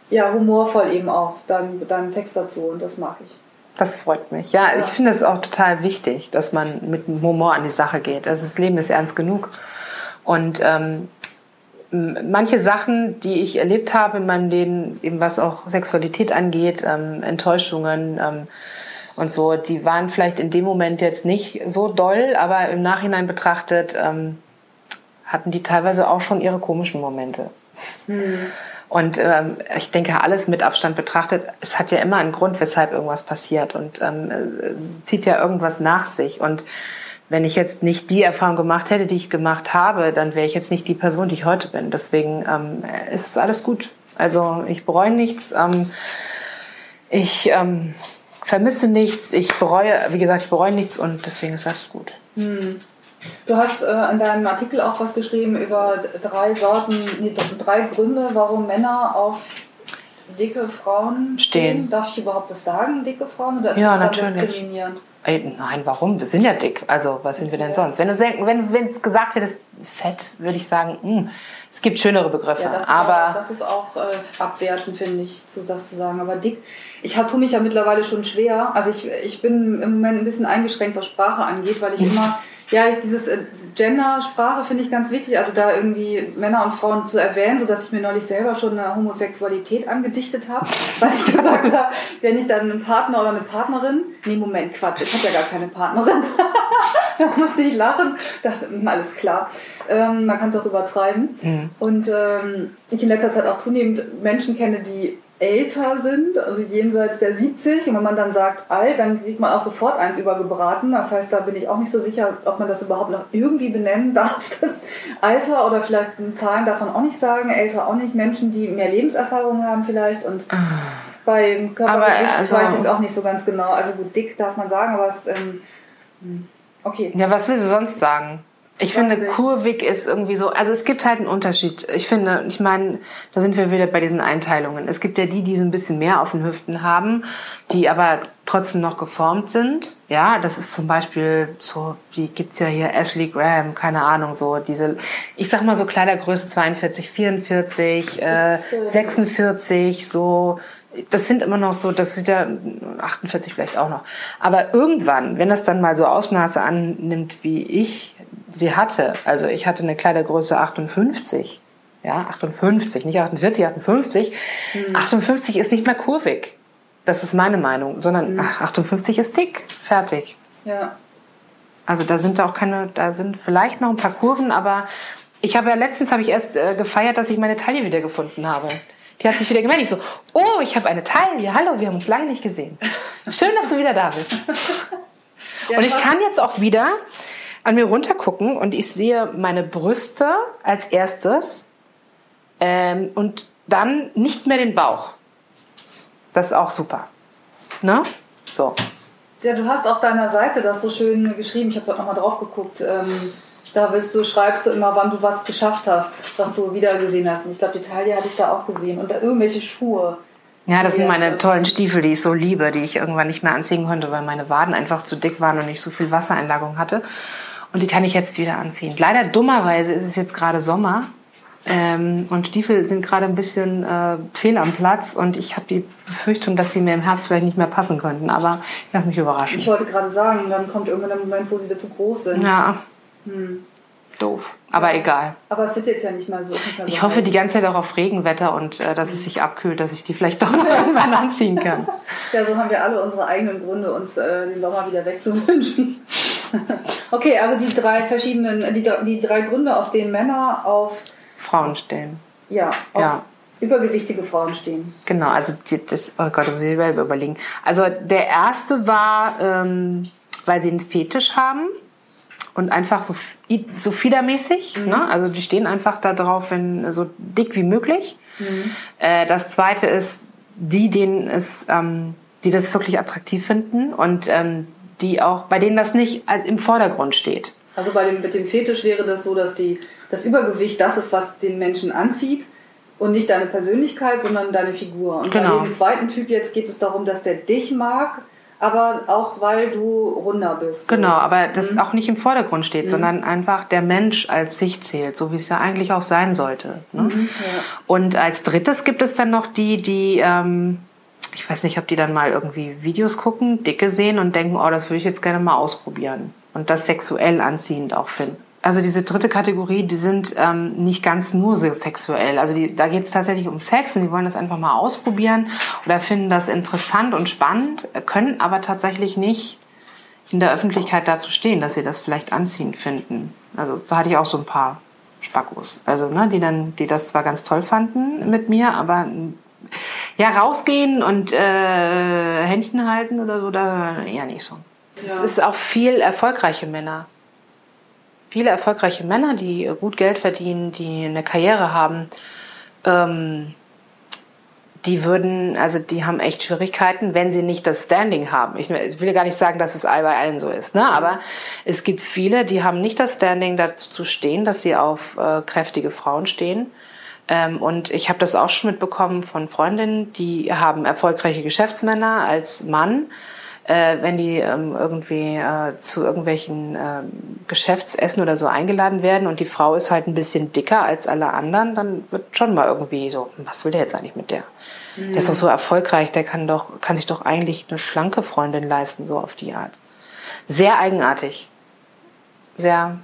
ja, humorvoll eben auch, dein, dein Text dazu und das mag ich. Das freut mich. Ja, ja. ich finde es auch total wichtig, dass man mit Humor an die Sache geht. Also das Leben ist ernst genug. Und ähm, manche Sachen, die ich erlebt habe in meinem Leben, eben was auch Sexualität angeht, ähm, Enttäuschungen ähm, und so, die waren vielleicht in dem Moment jetzt nicht so doll, aber im Nachhinein betrachtet ähm, hatten die teilweise auch schon ihre komischen Momente. Mhm. Und ähm, ich denke, alles mit Abstand betrachtet, es hat ja immer einen Grund, weshalb irgendwas passiert und ähm, es zieht ja irgendwas nach sich. Und wenn ich jetzt nicht die Erfahrung gemacht hätte, die ich gemacht habe, dann wäre ich jetzt nicht die Person, die ich heute bin. Deswegen ähm, ist alles gut. Also ich bereue nichts. Ähm, ich ähm, vermisse nichts. Ich bereue, wie gesagt, ich bereue nichts und deswegen ist alles gut. Hm. Du hast äh, in deinem Artikel auch was geschrieben über drei Sorten, nee, drei Gründe, warum Männer auf dicke Frauen stehen. stehen. Darf ich überhaupt das sagen, dicke Frauen? Oder ist ja, das natürlich. diskriminierend? Ey, nein, warum? Wir sind ja dick. Also, was sind wir denn sonst? Wenn du wenn, wenn es gesagt hättest, fett, würde ich sagen, mh, hm, es gibt schönere Begriffe. Ja, das aber auch, das ist auch äh, abwertend, finde ich, das zu sagen. Aber dick, ich tue mich ja mittlerweile schon schwer. Also ich, ich bin im Moment ein bisschen eingeschränkt, was Sprache angeht, weil ich immer ja, dieses äh, Gender-Sprache finde ich ganz wichtig, also da irgendwie Männer und Frauen zu erwähnen, sodass ich mir neulich selber schon eine Homosexualität angedichtet habe, weil ich gesagt habe, wenn ich dann einen Partner oder eine Partnerin, nee, Moment, Quatsch, ich habe ja gar keine Partnerin. da musste ich lachen, dachte, hm, alles klar, ähm, man kann es auch übertreiben. Mhm. Und ähm, ich in letzter Zeit auch zunehmend Menschen kenne, die älter sind, also jenseits der 70. Und wenn man dann sagt alt, dann kriegt man auch sofort eins übergebraten. Das heißt, da bin ich auch nicht so sicher, ob man das überhaupt noch irgendwie benennen darf, das Alter oder vielleicht Zahlen davon auch nicht sagen. Älter auch nicht. Menschen, die mehr Lebenserfahrung haben vielleicht und ah. beim Körpergewicht also, weiß ich es auch nicht so ganz genau. Also gut, dick darf man sagen, aber es ähm, hm, okay. Ja, was willst du sonst sagen? Ich finde, kurvig ist irgendwie so, also es gibt halt einen Unterschied. Ich finde, ich meine, da sind wir wieder bei diesen Einteilungen. Es gibt ja die, die so ein bisschen mehr auf den Hüften haben, die aber trotzdem noch geformt sind. Ja, das ist zum Beispiel so, wie gibt's ja hier Ashley Graham, keine Ahnung, so diese, ich sag mal so Kleidergröße 42, 44, äh, 46, so, das sind immer noch so, das sind ja 48 vielleicht auch noch. Aber irgendwann, wenn das dann mal so Ausmaße annimmt wie ich, sie hatte. Also ich hatte eine Kleidergröße 58. Ja, 58, nicht 48, 58. Mhm. 58 ist nicht mehr kurvig. Das ist meine Meinung, sondern mhm. ach, 58 ist dick. Fertig. Ja. Also da sind auch keine, da sind vielleicht noch ein paar Kurven, aber ich habe ja letztens habe ich erst äh, gefeiert, dass ich meine Taille wieder gefunden habe. Die hat sich wieder gemeldet. Ich so, oh, ich habe eine Taille. Hallo, wir haben uns lange nicht gesehen. Schön, dass du wieder da bist. Und ich kann jetzt auch wieder an mir runtergucken und ich sehe meine Brüste als erstes ähm, und dann nicht mehr den Bauch. Das ist auch super. Ne? So. Ja, du hast auf deiner Seite das so schön geschrieben. Ich habe heute nochmal drauf geguckt. Ähm, da willst du, schreibst du immer, wann du was geschafft hast, was du wieder gesehen hast. Und ich glaube, die Taille hatte ich da auch gesehen. Und da irgendwelche Schuhe. Ja, das sind meine tollen Stiefel, die ich so liebe, die ich irgendwann nicht mehr anziehen konnte, weil meine Waden einfach zu dick waren und ich so viel Wassereinlagung hatte. Und die kann ich jetzt wieder anziehen. Leider dummerweise ist es jetzt gerade Sommer ähm, und Stiefel sind gerade ein bisschen äh, fehl am Platz und ich habe die Befürchtung, dass sie mir im Herbst vielleicht nicht mehr passen könnten. Aber ich lasse mich überraschen. Ich wollte gerade sagen, dann kommt irgendwann der Moment, wo sie wieder zu groß sind. Ja. Hm. Doof. Aber egal. Aber es wird jetzt ja nicht mal so. Nicht mehr so ich hoffe heiß. die ganze Zeit auch auf Regenwetter und äh, dass es sich abkühlt, dass ich die vielleicht doch noch irgendwann anziehen kann. ja, so haben wir alle unsere eigenen Gründe, uns äh, den Sommer wieder wegzuwünschen. okay, also die drei verschiedenen, die, die drei Gründe, auf denen Männer auf Frauen stehen. Ja, auf ja. übergewichtige Frauen stehen. Genau, also die, das, oh Gott, muss ich selber überlegen. Also der erste war, ähm, weil sie einen Fetisch haben und einfach so, so fiedermäßig. Mhm. Ne? Also die stehen einfach da drauf, wenn so dick wie möglich. Mhm. Äh, das zweite ist, die, denen es, ähm, die das wirklich attraktiv finden und ähm, die auch, bei denen das nicht im Vordergrund steht. Also bei dem, mit dem Fetisch wäre das so, dass die, das Übergewicht das ist, was den Menschen anzieht und nicht deine Persönlichkeit, sondern deine Figur. Und genau. bei dem zweiten Typ jetzt geht es darum, dass der dich mag, aber auch weil du runder bist. So. Genau, aber das mhm. auch nicht im Vordergrund steht, mhm. sondern einfach der Mensch als sich zählt, so wie es ja eigentlich auch sein sollte. Ne? Mhm, ja. Und als drittes gibt es dann noch die, die, ähm, ich weiß nicht, ob die dann mal irgendwie Videos gucken, dicke sehen und denken, oh, das würde ich jetzt gerne mal ausprobieren und das sexuell anziehend auch finden. Also diese dritte Kategorie, die sind ähm, nicht ganz nur so sexuell. Also die, da geht es tatsächlich um Sex und die wollen das einfach mal ausprobieren oder finden das interessant und spannend, können aber tatsächlich nicht in der Öffentlichkeit dazu stehen, dass sie das vielleicht anziehend finden. Also da hatte ich auch so ein paar Spackos. Also, ne, die dann, die das zwar ganz toll fanden mit mir, aber ja, rausgehen und äh, Händchen halten oder so, da eher nicht so. Ja. Es ist auch viel erfolgreiche Männer viele erfolgreiche Männer, die gut Geld verdienen, die eine Karriere haben, ähm, die würden, also die haben echt Schwierigkeiten, wenn sie nicht das Standing haben. Ich, ich will gar nicht sagen, dass es all bei allen so ist, ne? aber es gibt viele, die haben nicht das Standing dazu zu stehen, dass sie auf äh, kräftige Frauen stehen. Ähm, und ich habe das auch schon mitbekommen von Freundinnen, die haben erfolgreiche Geschäftsmänner als Mann äh, wenn die ähm, irgendwie äh, zu irgendwelchen äh, Geschäftsessen oder so eingeladen werden und die Frau ist halt ein bisschen dicker als alle anderen, dann wird schon mal irgendwie so, was will der jetzt eigentlich mit der? Mhm. Der ist doch so erfolgreich, der kann doch, kann sich doch eigentlich eine schlanke Freundin leisten, so auf die Art. Sehr eigenartig. Sehr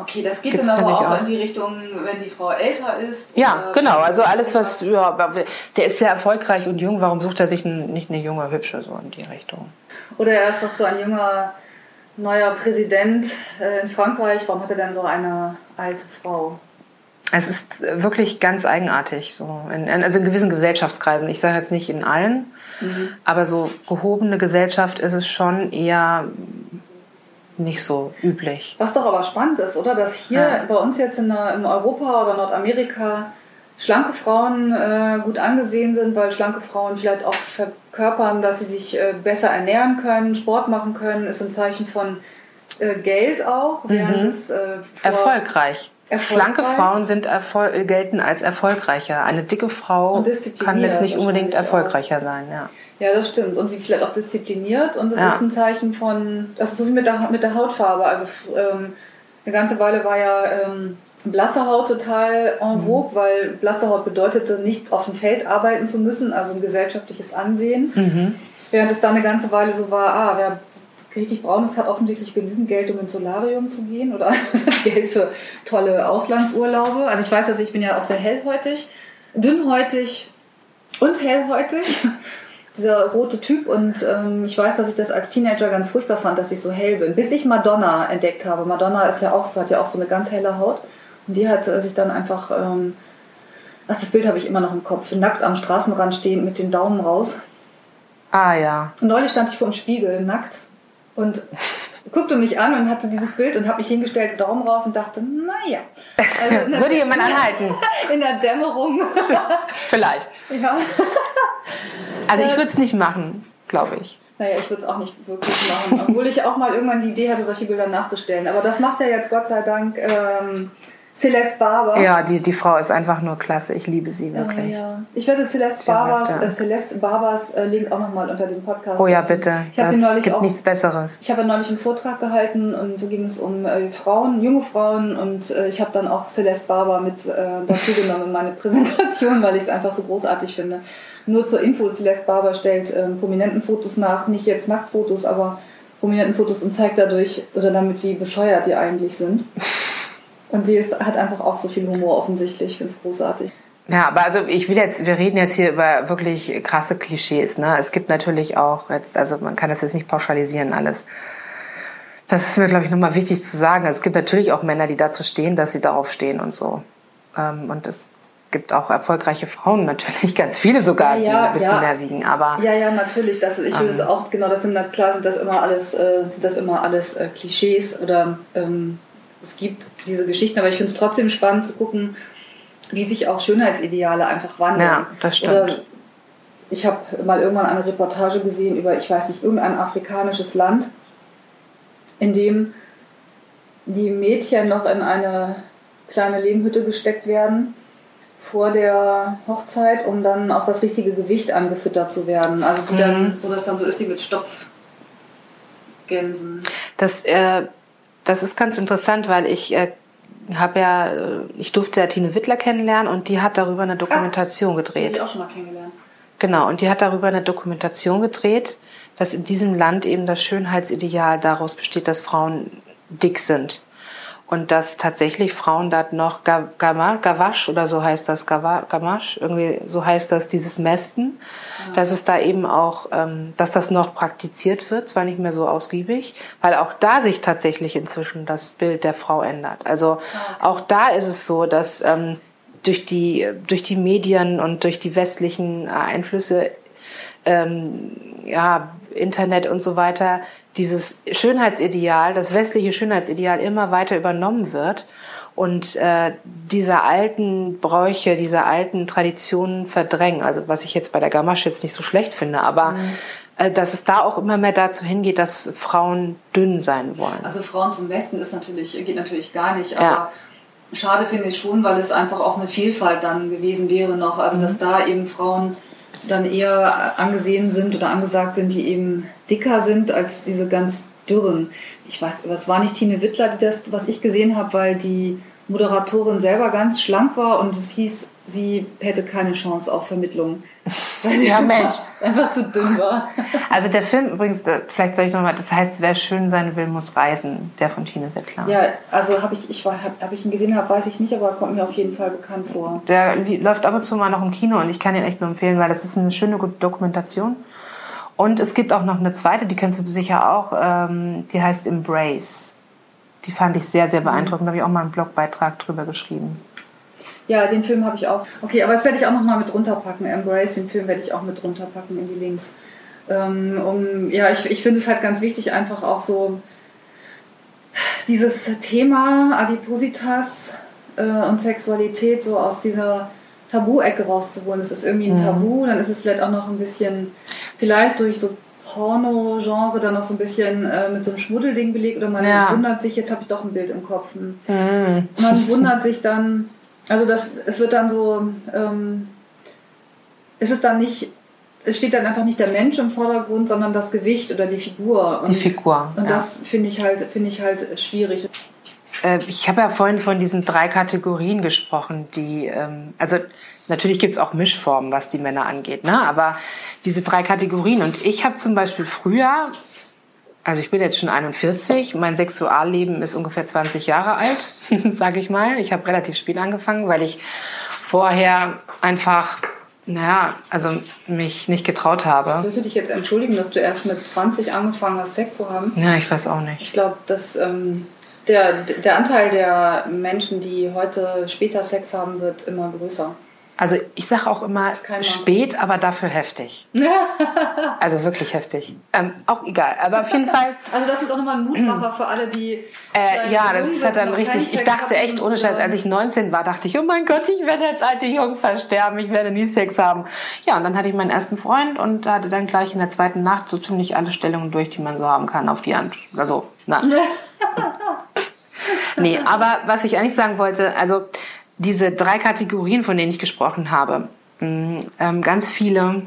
Okay, das geht Gibt's dann aber auch, auch, in die Richtung, wenn die Frau älter ist. Ja, genau. Also alles, was, ja, der ist sehr erfolgreich und jung. Warum sucht er sich nicht eine junge, hübsche so in die Richtung? Oder er ist doch so ein junger, neuer Präsident äh, in Frankreich. Warum hat er denn so eine alte Frau? Es ist wirklich ganz eigenartig, so in, also in gewissen Gesellschaftskreisen. Ich sage jetzt nicht in allen, mhm. aber so gehobene Gesellschaft ist es schon eher nicht so üblich. Was doch aber spannend ist, oder? Dass hier ja. bei uns jetzt in, in, Europa oder Nordamerika schlanke Frauen äh, gut angesehen sind, weil schlanke Frauen vielleicht auch verkörpern, dass sie sich äh, besser ernähren können, Sport machen können, ist ein Zeichen von äh, Geld auch, während mhm. es äh, erfolgreich. Schlanke Frauen sind gelten als erfolgreicher. Eine dicke Frau kann jetzt nicht unbedingt erfolgreicher auch. sein. Ja. Ja, das stimmt. Und sie vielleicht auch diszipliniert. Und das ja. ist ein Zeichen von, das ist so wie mit der, mit der Hautfarbe. Also ähm, eine ganze Weile war ja ähm, blasse Haut total en mhm. vogue, mhm. weil blasse Haut bedeutete, nicht auf dem Feld arbeiten zu müssen, also ein gesellschaftliches Ansehen. Mhm. Während es da eine ganze Weile so war, ah, wer richtig braun ist, hat offensichtlich genügend Geld, um ins Solarium zu gehen oder Geld für tolle Auslandsurlaube. Also ich weiß, dass ich bin ja auch sehr hellhäutig, dünnhäutig und hellhäutig dieser rote Typ und ähm, ich weiß, dass ich das als Teenager ganz furchtbar fand, dass ich so hell bin, bis ich Madonna entdeckt habe. Madonna ist ja auch, hat ja auch so eine ganz helle Haut und die hat äh, sich dann einfach, ähm, ach, das Bild habe ich immer noch im Kopf, nackt am Straßenrand stehend mit den Daumen raus. Ah ja. Und neulich stand ich vor dem Spiegel, nackt und guckte mich an und hatte dieses Bild und habe mich hingestellt, Daumen raus und dachte, naja. Also Würde jemand anhalten? In der Dämmerung. Vielleicht. Ja. Also ich würde es nicht machen, glaube ich. Naja, ich würde es auch nicht wirklich machen, obwohl ich auch mal irgendwann die Idee hatte, solche Bilder nachzustellen. Aber das macht ja jetzt Gott sei Dank ähm, Celeste Barber. Ja, die, die Frau ist einfach nur klasse. Ich liebe sie wirklich. Ja, ja. Ich werde Celeste Barbers, äh, Celeste Barbers äh, Link auch nochmal unter dem Podcast. Oh ja, setzen. bitte. Ich habe Das sie neulich gibt auch. nichts Besseres. Ich habe neulich einen Vortrag gehalten und da ging es um äh, Frauen, junge Frauen und äh, ich habe dann auch Celeste Barber mit äh, dazu genommen in meine Präsentation, weil ich es einfach so großartig finde. Nur zur Info, Celeste Barber stellt ähm, prominenten Fotos nach, nicht jetzt Nacktfotos, aber prominenten Fotos und zeigt dadurch oder damit, wie bescheuert die eigentlich sind. Und sie ist, hat einfach auch so viel Humor offensichtlich. Ich finde es großartig. Ja, aber also ich will jetzt, wir reden jetzt hier über wirklich krasse Klischees. Ne? Es gibt natürlich auch jetzt, also man kann das jetzt nicht pauschalisieren alles. Das ist mir, glaube ich, nochmal wichtig zu sagen. Es gibt natürlich auch Männer, die dazu stehen, dass sie darauf stehen und so. Ähm, und es gibt auch erfolgreiche Frauen natürlich, ganz viele sogar, Ja, die ein bisschen ja. mehr wiegen. Aber Ja, ja, natürlich. Das, ich will das auch, genau, das sind klar sind das immer alles, äh, sind das immer alles äh, Klischees oder ähm, es gibt diese Geschichten, aber ich finde es trotzdem spannend zu gucken, wie sich auch Schönheitsideale einfach wandeln. Ja, das stimmt. Oder ich habe mal irgendwann eine Reportage gesehen über, ich weiß nicht, irgendein afrikanisches Land, in dem die Mädchen noch in eine kleine Lehmhütte gesteckt werden vor der Hochzeit, um dann auf das richtige Gewicht angefüttert zu werden. Also die dann, wo das dann so ist wie mit Stopfgänsen. das, äh, das ist ganz interessant, weil ich äh, habe ja, äh, ich durfte ja Tine Wittler kennenlernen und die hat darüber eine Dokumentation Die habe gedreht. ich auch schon mal kennengelernt. Genau, und die hat darüber eine Dokumentation gedreht, dass in diesem Land eben das Schönheitsideal daraus besteht, dass Frauen dick sind. Und dass tatsächlich Frauen dort noch Ga- Gama- Gavasch oder so heißt das, Gamasch, irgendwie so heißt das, dieses Mästen, dass es da eben auch, ähm, dass das noch praktiziert wird, zwar nicht mehr so ausgiebig, weil auch da sich tatsächlich inzwischen das Bild der Frau ändert. Also auch da ist es so, dass ähm, durch die, durch die Medien und durch die westlichen Einflüsse ähm, ja, Internet und so weiter, dieses Schönheitsideal, das westliche Schönheitsideal immer weiter übernommen wird und äh, diese alten Bräuche, diese alten Traditionen verdrängen. Also was ich jetzt bei der Gamasch jetzt nicht so schlecht finde, aber äh, dass es da auch immer mehr dazu hingeht, dass Frauen dünn sein wollen. Also Frauen zum Westen ist natürlich, geht natürlich gar nicht, aber Ja. schade finde ich schon, weil es einfach auch eine Vielfalt dann gewesen wäre noch. Also dass da eben Frauen dann eher angesehen sind oder angesagt sind, die eben dicker sind als diese ganz dürren. Ich weiß, aber es war nicht Tine Wittler, die das, was ich gesehen habe, weil die Moderatorin selber ganz schlank war und es hieß, sie hätte keine Chance auf Vermittlung. Weil sie Ja, einfach, Mensch. einfach zu dünn war. Also der Film übrigens, vielleicht soll ich nochmal, das heißt, wer schön sein will, muss reisen, der von Tine Wittler. Ja, also habe ich, ich war, habe hab ich ihn gesehen, habe, weiß ich nicht, aber kommt mir auf jeden Fall bekannt vor. Der läuft ab und zu mal noch im Kino und ich kann ihn echt nur empfehlen, weil das ist eine schöne gute Dokumentation. Und es gibt auch noch eine zweite, die kennst du sicher auch, ähm, die heißt Embrace. Die fand ich sehr, sehr beeindruckend. Da habe ich auch mal einen Blogbeitrag drüber geschrieben. Ja, den Film habe ich auch. Okay, aber jetzt werde ich auch nochmal mit runterpacken. Embrace, den Film werde ich auch mit runterpacken in die Links. Ähm, um, ja, ich, ich finde es halt ganz wichtig, einfach auch so dieses Thema Adipositas äh, und Sexualität so aus dieser Tabu-Ecke rauszuholen. Es ist irgendwie ein Tabu, dann ist es vielleicht auch noch ein bisschen, vielleicht durch so Porno-Genre dann noch so ein bisschen äh, mit so einem Schmuddelding belegt oder man Ja. wundert sich, jetzt habe ich doch ein Bild im Kopf. Hm. Man wundert sich dann, also das, es wird dann so, ähm, es ist dann nicht, es steht dann einfach nicht der Mensch im Vordergrund, sondern das Gewicht oder die Figur. Und, Die Figur, Und ja. das finde ich halt, finde ich halt schwierig. Äh, ich habe ja vorhin von diesen drei Kategorien gesprochen, die, ähm, also natürlich gibt es auch Mischformen, was die Männer angeht, ne? aber diese drei Kategorien. Und ich habe zum Beispiel früher, also ich bin jetzt schon 41, mein Sexualleben ist ungefähr 20 Jahre alt, sage ich mal. Ich habe relativ spät angefangen, weil ich vorher einfach, naja, also mich nicht getraut habe. Willst du dich jetzt entschuldigen, dass du erst mit 20 angefangen hast, Sex zu haben? Ja, ich weiß auch nicht. Ich glaube, dass ähm, der, der Anteil der Menschen, die heute später Sex haben, wird immer größer. Also ich sage auch immer spät, aber dafür heftig. Also wirklich heftig. Ähm, auch egal. Aber auf jeden Fall, Also das ist auch nochmal ein Mutmacher für alle, die... äh, ja, das ist halt dann richtig. Ich dachte echt, ohne Scheiß, als ich 19 war, dachte ich, oh mein Gott, ich werde als alte Jungfer sterben, ich werde nie Sex haben. Ja, und dann hatte ich meinen ersten Freund und hatte dann gleich in der zweiten Nacht so ziemlich alle Stellungen durch, die man so haben kann auf die Hand. Also, na. nee, aber was ich eigentlich sagen wollte, also diese drei Kategorien, von denen ich gesprochen habe, mh, ähm, ganz viele,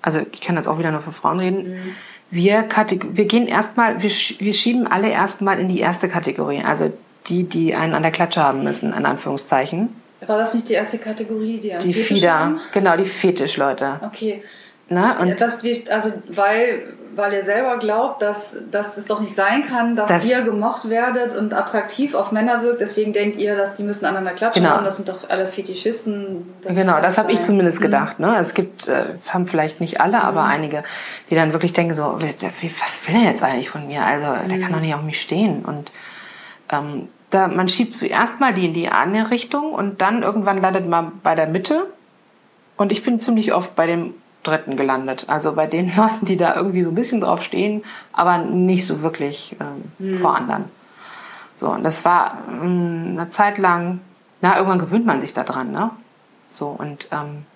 also ich kann jetzt auch wieder nur für Frauen reden, mhm. wir, wir gehen erstmal, wir, wir schieben alle erstmal in die erste Kategorie, also die, die einen an der Klatsche haben müssen, in Anführungszeichen. War das nicht die erste Kategorie, die Die Fieder, genau, die Fetischleute. Okay. Na, und das wird, also weil, weil ihr selber glaubt, dass, dass es doch nicht sein kann, dass das, ihr gemocht werdet und attraktiv auf Männer wirkt. Deswegen denkt ihr, dass die müssen aneinander klatschen. Genau. Und das sind doch alles Fetischisten. Das genau, das habe ich zumindest mhm. gedacht. Ne? Es gibt, äh, haben vielleicht nicht alle, mhm. aber einige, die dann wirklich denken so, was will er jetzt eigentlich von mir? Also der mhm. kann doch nicht auf mich stehen. Und ähm, da, man schiebt zuerst mal die in die eine Richtung und dann irgendwann landet man bei der Mitte. Und ich bin ziemlich oft bei dem dritten gelandet. Also bei den Leuten, die da irgendwie so ein bisschen drauf stehen, aber nicht so wirklich ähm, mhm. vor anderen. So, und das war ähm, eine Zeit lang, na, irgendwann gewöhnt man sich da dran, ne? So, und ähm,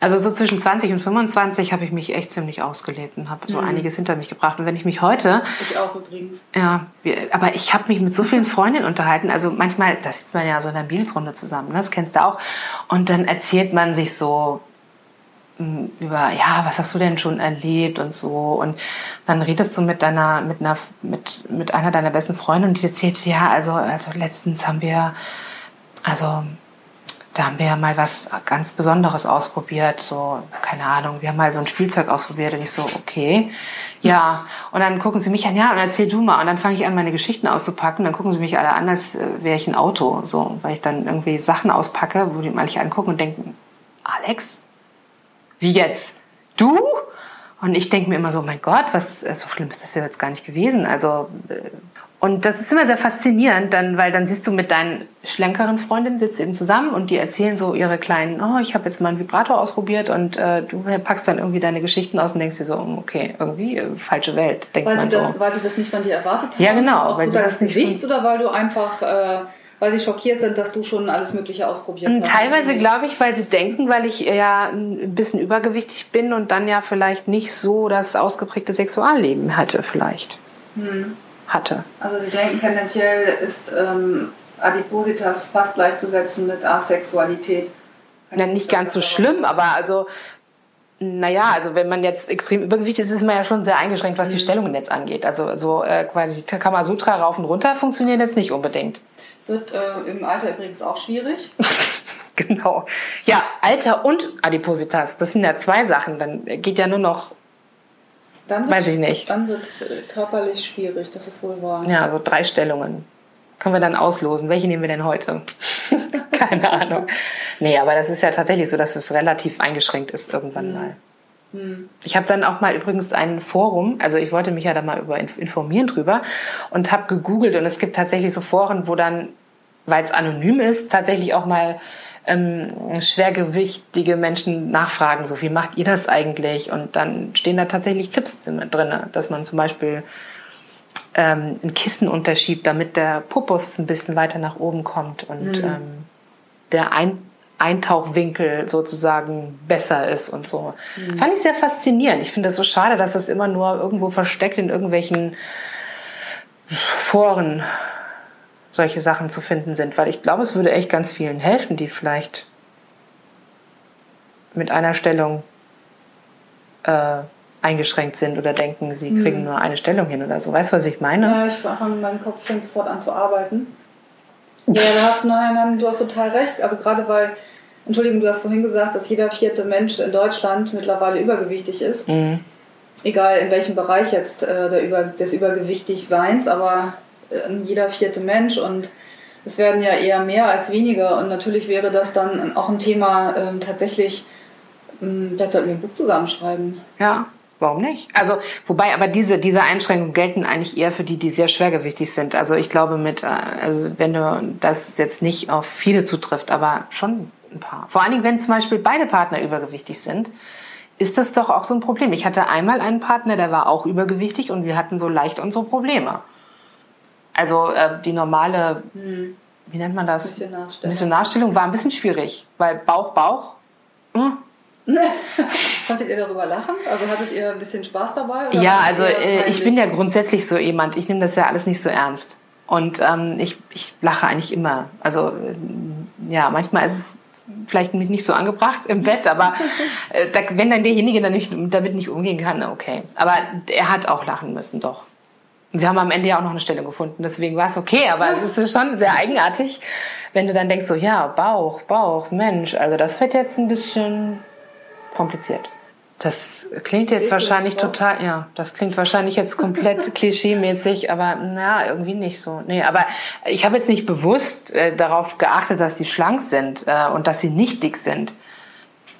also so zwischen 20 und 25 habe ich mich echt ziemlich ausgelebt und habe so mhm. einiges hinter mich gebracht. Und wenn ich mich heute... Ich auch übrigens. Ja, aber ich habe mich mit so vielen Freundinnen unterhalten. Also manchmal, da sitzt man ja so in einer Beatles-Runde zusammen, ne? das kennst du auch. Und dann erzählt man sich so über, ja, was hast du denn schon erlebt und so. Und dann redest du mit deiner, mit einer, mit, mit einer deiner besten Freunde und die erzählt, ja, also, also letztens haben wir, also, da haben wir ja mal was ganz Besonderes ausprobiert, so, keine Ahnung, wir haben mal so ein Spielzeug ausprobiert und ich so, okay, ja. Und dann gucken sie mich an, ja, und erzähl du mal. Und dann fange ich an, meine Geschichten auszupacken. Dann gucken sie mich alle an, als wäre ich ein Auto, so, weil ich dann irgendwie Sachen auspacke, wo die manche angucken und denken, Alex, wie jetzt? Du? Und ich denke mir immer so, mein Gott, was äh, so schlimm ist das ja jetzt gar nicht gewesen. Also äh, und das ist immer sehr faszinierend, dann, weil dann siehst du mit deinen schlankeren Freundinnen sitzt eben zusammen und die erzählen so ihre kleinen, oh, ich habe jetzt mal einen Vibrator ausprobiert und äh, du packst dann irgendwie deine Geschichten aus und denkst dir so, hm, okay, irgendwie äh, falsche Welt, denkt weil man sie so. Das, weil sie das nicht von dir erwartet haben? Ja, genau. Weil sie das Gewicht oder weil du einfach äh, weil sie schockiert sind, dass du schon alles Mögliche ausprobiert hast. Teilweise glaube ich, weil sie denken, weil ich ja ein bisschen übergewichtig bin und dann ja vielleicht nicht so das ausgeprägte Sexualleben hatte, vielleicht. Hm. Hatte. Also sie denken, tendenziell ist ähm, Adipositas fast gleichzusetzen mit Asexualität. Na, nicht ganz so schlimm, aber also naja, also wenn man jetzt extrem übergewichtig ist, ist man ja schon sehr eingeschränkt, was die mhm. Stellungen jetzt angeht. Also so äh, quasi Kamasutra rauf und runter funktioniert jetzt nicht unbedingt. Wird äh, im Alter übrigens auch schwierig. genau. Ja, Alter und Adipositas, das sind ja zwei Sachen. Dann geht ja nur noch. Dann weiß ich nicht. Dann wird es äh, körperlich schwierig, das ist wohl wahr. Ja, so drei Stellungen. Können wir dann auslosen. Welche nehmen wir denn heute? Keine Ahnung. Nee, aber das ist ja tatsächlich so, dass es relativ eingeschränkt ist irgendwann mhm. mal. Hm. Ich habe dann auch mal übrigens ein Forum, also ich wollte mich ja da mal über informieren drüber und habe gegoogelt und es gibt tatsächlich so Foren, wo dann, weil es anonym ist, tatsächlich auch mal ähm, schwergewichtige Menschen nachfragen, so wie macht ihr das eigentlich? Und dann stehen da tatsächlich Tipps drin, dass man zum Beispiel ähm, ein Kissen unterschiebt, damit der Popus ein bisschen weiter nach oben kommt und mhm. ähm, der ein Eintauchwinkel sozusagen besser ist und so. Mhm. Fand ich sehr faszinierend. Ich finde es so schade, dass das immer nur irgendwo versteckt in irgendwelchen Foren solche Sachen zu finden sind, weil ich glaube, es würde echt ganz vielen helfen, die vielleicht mit einer Stellung äh, eingeschränkt sind oder denken, sie mhm. kriegen nur eine Stellung hin oder so. Weißt du, was ich meine? Ja, ich in meinem Kopf fängt sofort an zu arbeiten. Ja, da hast du, nein, du hast total recht. Also gerade weil Entschuldigung, du hast vorhin gesagt, dass jeder vierte Mensch in Deutschland mittlerweile übergewichtig ist. Mhm. Egal in welchem Bereich jetzt äh, der Über, des Übergewichtigseins, aber äh, jeder vierte Mensch und es werden ja eher mehr als weniger und natürlich wäre das dann auch ein Thema ähm, tatsächlich, ähm, vielleicht sollten wir ein Buch zusammenschreiben. Ja, Warum nicht? Also, wobei aber diese, diese Einschränkungen gelten eigentlich eher für die, die sehr schwergewichtig sind. Also ich glaube mit, äh, also wenn du das jetzt nicht auf viele zutrifft, aber schon ein paar. Vor allen Dingen, wenn zum Beispiel beide Partner übergewichtig sind, ist das doch auch so ein Problem. Ich hatte einmal einen Partner, der war auch übergewichtig und wir hatten so leicht unsere Probleme. Also äh, die normale, hm. wie nennt man das? Missionarstellung. Missionarstellung war ein bisschen schwierig, weil Bauch, Bauch. Hm. Konntet ihr darüber lachen? Also hattet ihr ein bisschen Spaß dabei? ja, also äh, ich bin ja grundsätzlich so jemand, ich nehme das ja alles nicht so ernst. Und ähm, ich, ich lache eigentlich immer. Also äh, ja, manchmal ist es vielleicht nicht so angebracht im Bett, aber äh, da, wenn dann derjenige dann nicht, damit nicht umgehen kann, okay. Aber er hat auch lachen müssen, doch. Wir haben am Ende ja auch noch eine Stelle gefunden, deswegen war es okay, aber es ist schon sehr eigenartig, wenn du dann denkst, so ja, Bauch, Bauch, Mensch, also das wird jetzt ein bisschen kompliziert. Das klingt jetzt wahrscheinlich total, ja, das klingt wahrscheinlich jetzt komplett klischeemäßig, aber na, irgendwie nicht so. Nee, aber ich habe jetzt nicht bewusst äh, darauf geachtet, dass die schlank sind äh, und dass sie nicht dick sind.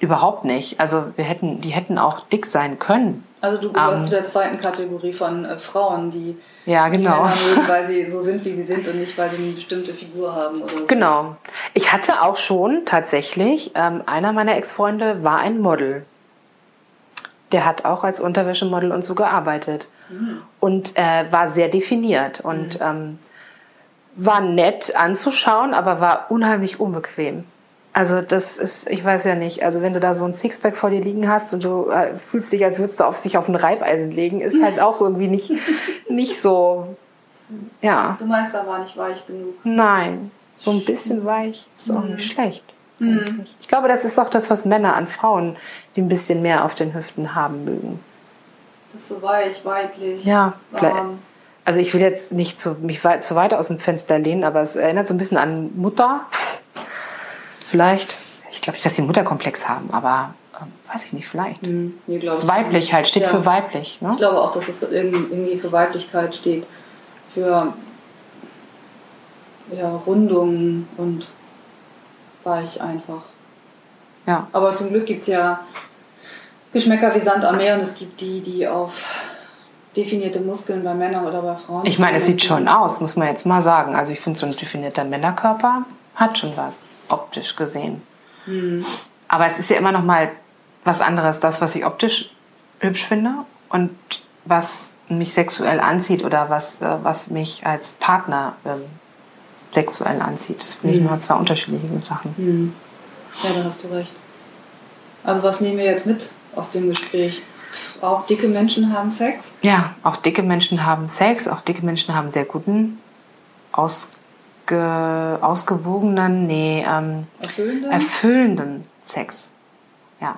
Überhaupt nicht. Also wir hätten, die hätten auch dick sein können. Also du gehörst um, zu der zweiten Kategorie von äh, Frauen, die ja, genau. die mögen, weil sie so sind, wie sie sind und nicht, weil sie eine bestimmte Figur haben oder so. Genau. Ich hatte auch schon tatsächlich, ähm, einer meiner Ex-Freunde war ein Model der hat auch als Unterwäschemodel und so gearbeitet. Mhm. Und äh, war sehr definiert und mhm. ähm, war nett anzuschauen, aber war unheimlich unbequem. Also das ist, ich weiß ja nicht, also wenn du da so ein Sixpack vor dir liegen hast und du äh, fühlst dich, als würdest du auf sich auf ein Reibeisen legen, ist halt auch irgendwie nicht, nicht so, ja. Du meinst, da war nicht weich genug? Nein, so ein bisschen weich ist auch nicht mhm. schlecht. Mhm. Ich glaube, das ist auch das, was Männer an Frauen, die ein bisschen mehr auf den Hüften haben mögen. Das ist so weich, weiblich. Ja, warm. also ich will jetzt nicht zu, mich weit, zu weit aus dem Fenster lehnen, aber es erinnert so ein bisschen an Mutter. Vielleicht. Ich glaube nicht, dass die Mutterkomplex haben, aber äh, weiß ich nicht, vielleicht. Mhm. Nee, das weiblich halt, steht ja. für weiblich. Ne? Ich glaube auch, dass es irgendwie für Weiblichkeit steht. Für ja, Rundungen und weich einfach. Ja. Aber zum Glück gibt es ja Geschmäcker wie Sand am Meer und es gibt die, die auf definierte Muskeln bei Männern oder bei Frauen. Ich meine, es sieht schon aus, muss man jetzt mal sagen. Also ich finde, so ein definierter Männerkörper hat schon was, optisch gesehen. Mhm. Aber es ist ja immer noch mal was anderes, das, was ich optisch hübsch finde und was mich sexuell anzieht oder was, äh, was mich als Partner ähm, sexuell anzieht. Das finde ich mhm. immer zwei unterschiedliche Sachen. Mhm. Ja, da hast du recht. Also was nehmen wir jetzt mit aus dem Gespräch? Auch dicke Menschen haben Sex? Ja, auch dicke Menschen haben Sex. Auch dicke Menschen haben sehr guten, ausge, ausgewogenen, nee, ähm, erfüllenden? erfüllenden Sex. Ja.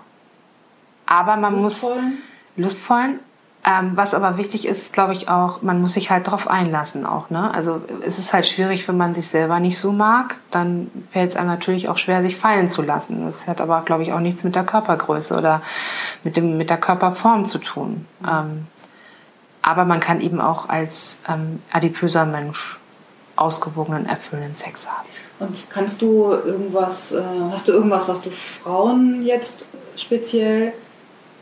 Aber man lustvollen? muss lustvollen, ähm, was aber wichtig ist, ist glaube ich auch, man muss sich halt darauf einlassen auch. Ne? Also es ist halt schwierig, wenn man sich selber nicht so mag, dann fällt es einem natürlich auch schwer, sich fallen zu lassen. Das hat aber, glaube ich, auch nichts mit der Körpergröße oder mit, dem, mit der Körperform zu tun. Mhm. Ähm, aber man kann eben auch als ähm, adipöser Mensch ausgewogenen, erfüllenden Sex haben. Und kannst du irgendwas, äh, hast du irgendwas, was du Frauen jetzt speziell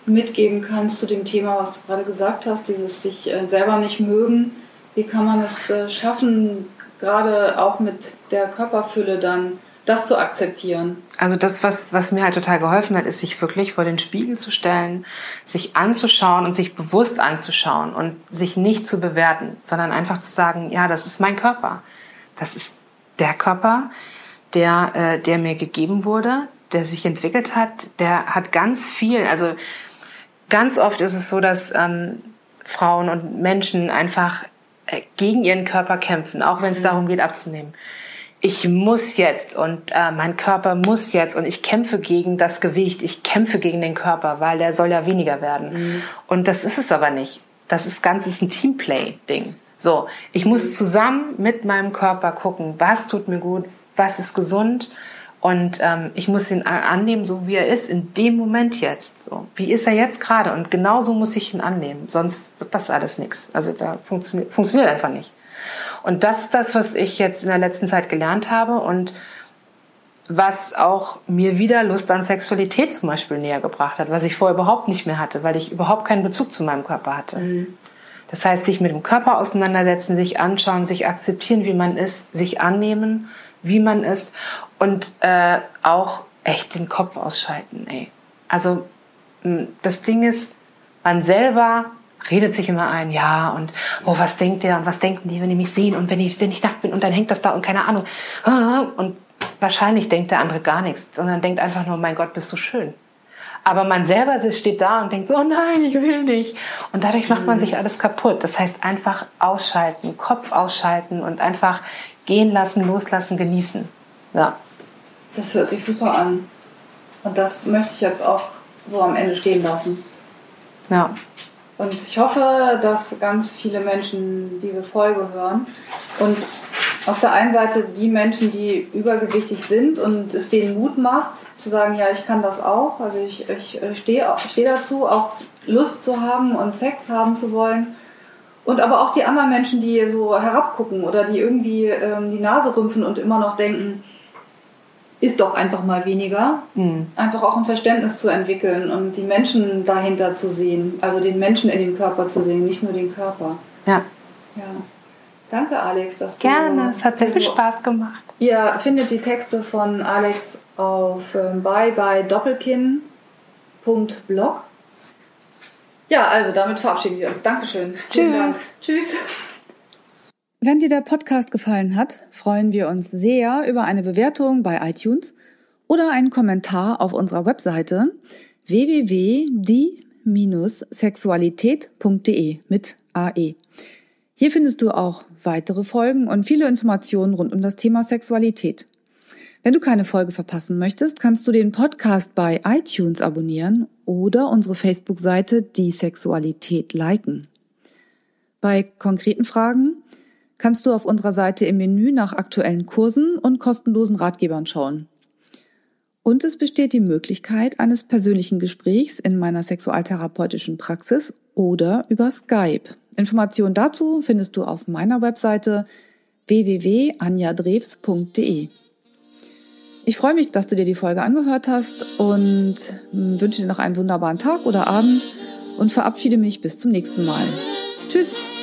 mitgeben kannst zu dem Thema, was du gerade gesagt hast, dieses sich äh, selber nicht mögen. Wie kann man es äh, schaffen, gerade auch mit der Körperfülle dann das zu akzeptieren? Also das, was, was mir halt total geholfen hat, ist, sich wirklich vor den Spiegel zu stellen, sich anzuschauen und sich bewusst anzuschauen und sich nicht zu bewerten, sondern einfach zu sagen, ja, das ist mein Körper. Das ist der Körper, der, äh, der mir gegeben wurde, der sich entwickelt hat, der hat ganz viel, also ganz oft ist es so, dass ähm, Frauen und Menschen einfach äh, gegen ihren Körper kämpfen, auch wenn es mhm. darum geht, abzunehmen. Ich muss jetzt und äh, mein Körper muss jetzt und ich kämpfe gegen das Gewicht, ich kämpfe gegen den Körper, weil der soll ja weniger werden. Mhm. Und das ist es aber nicht. Das ist ganz ist ein Teamplay-Ding. So, ich muss zusammen mit meinem Körper gucken, was tut mir gut, was ist gesund und ähm, ich muss ihn annehmen, so wie er ist, in dem Moment jetzt. So. Wie ist er jetzt gerade? Und genauso muss ich ihn annehmen. Sonst wird das alles nichts. Also da funktioniert, funktioniert einfach nicht. Und das ist das, was ich jetzt in der letzten Zeit gelernt habe und was auch mir wieder Lust an Sexualität zum Beispiel näher gebracht hat, was ich vorher überhaupt nicht mehr hatte, weil ich überhaupt keinen Bezug zu meinem Körper hatte. Mhm. Das heißt, sich mit dem Körper auseinandersetzen, sich anschauen, sich akzeptieren, wie man ist, sich annehmen wie man ist und äh, auch echt den Kopf ausschalten. Ey. Also das Ding ist, man selber redet sich immer ein, ja, und oh, was denkt der und was denken die, wenn die mich sehen und wenn ich, wenn ich nackt bin und dann hängt das da und keine Ahnung. Und wahrscheinlich denkt der andere gar nichts, sondern denkt einfach nur, mein Gott, bist du schön. Aber man selber steht da und denkt so, oh nein, ich will nicht. Und dadurch macht man mhm. sich alles kaputt. Das heißt einfach ausschalten, Kopf ausschalten und einfach gehen lassen, loslassen, genießen. Ja. Das hört sich super an. Und das möchte ich jetzt auch so am Ende stehen lassen. Ja. Und ich hoffe, dass ganz viele Menschen diese Folge hören und auf der einen Seite die Menschen, die übergewichtig sind und es denen Mut macht, zu sagen, ja, ich kann das auch. Also ich, ich stehe steh dazu, auch Lust zu haben und Sex haben zu wollen. Und aber auch die anderen Menschen, die so herabgucken oder die irgendwie ähm, die Nase rümpfen und immer noch denken, ist doch einfach mal weniger. Mhm. Einfach auch ein Verständnis zu entwickeln und die Menschen dahinter zu sehen, also den Menschen in dem Körper zu sehen, nicht nur den Körper. Ja. Ja. Danke, Alex, dass Gerne, du. Es hat sehr viel also Spaß gemacht. Ihr findet die Texte von Alex auf ähm, byebydoppelkin.blog. Ja, also damit verabschieden wir uns. Dankeschön. Tschüss. Tschüss. Wenn dir der Podcast gefallen hat, freuen wir uns sehr über eine Bewertung bei iTunes oder einen Kommentar auf unserer Webseite www.die-sexualität.de mit AE. Hier findest du auch weitere Folgen und viele Informationen rund um das Thema Sexualität. Wenn du keine Folge verpassen möchtest, kannst du den Podcast bei iTunes abonnieren oder unsere Facebook-Seite Die Sexualität liken. Bei konkreten Fragen kannst du auf unserer Seite im Menü nach aktuellen Kursen und kostenlosen Ratgebern schauen. Und es besteht die Möglichkeit eines persönlichen Gesprächs in meiner sexualtherapeutischen Praxis oder über Skype. Informationen dazu findest du auf meiner Webseite www.anjadrews.de. Ich freue mich, dass du dir die Folge angehört hast und wünsche dir noch einen wunderbaren Tag oder Abend und verabschiede mich bis zum nächsten Mal. Tschüss!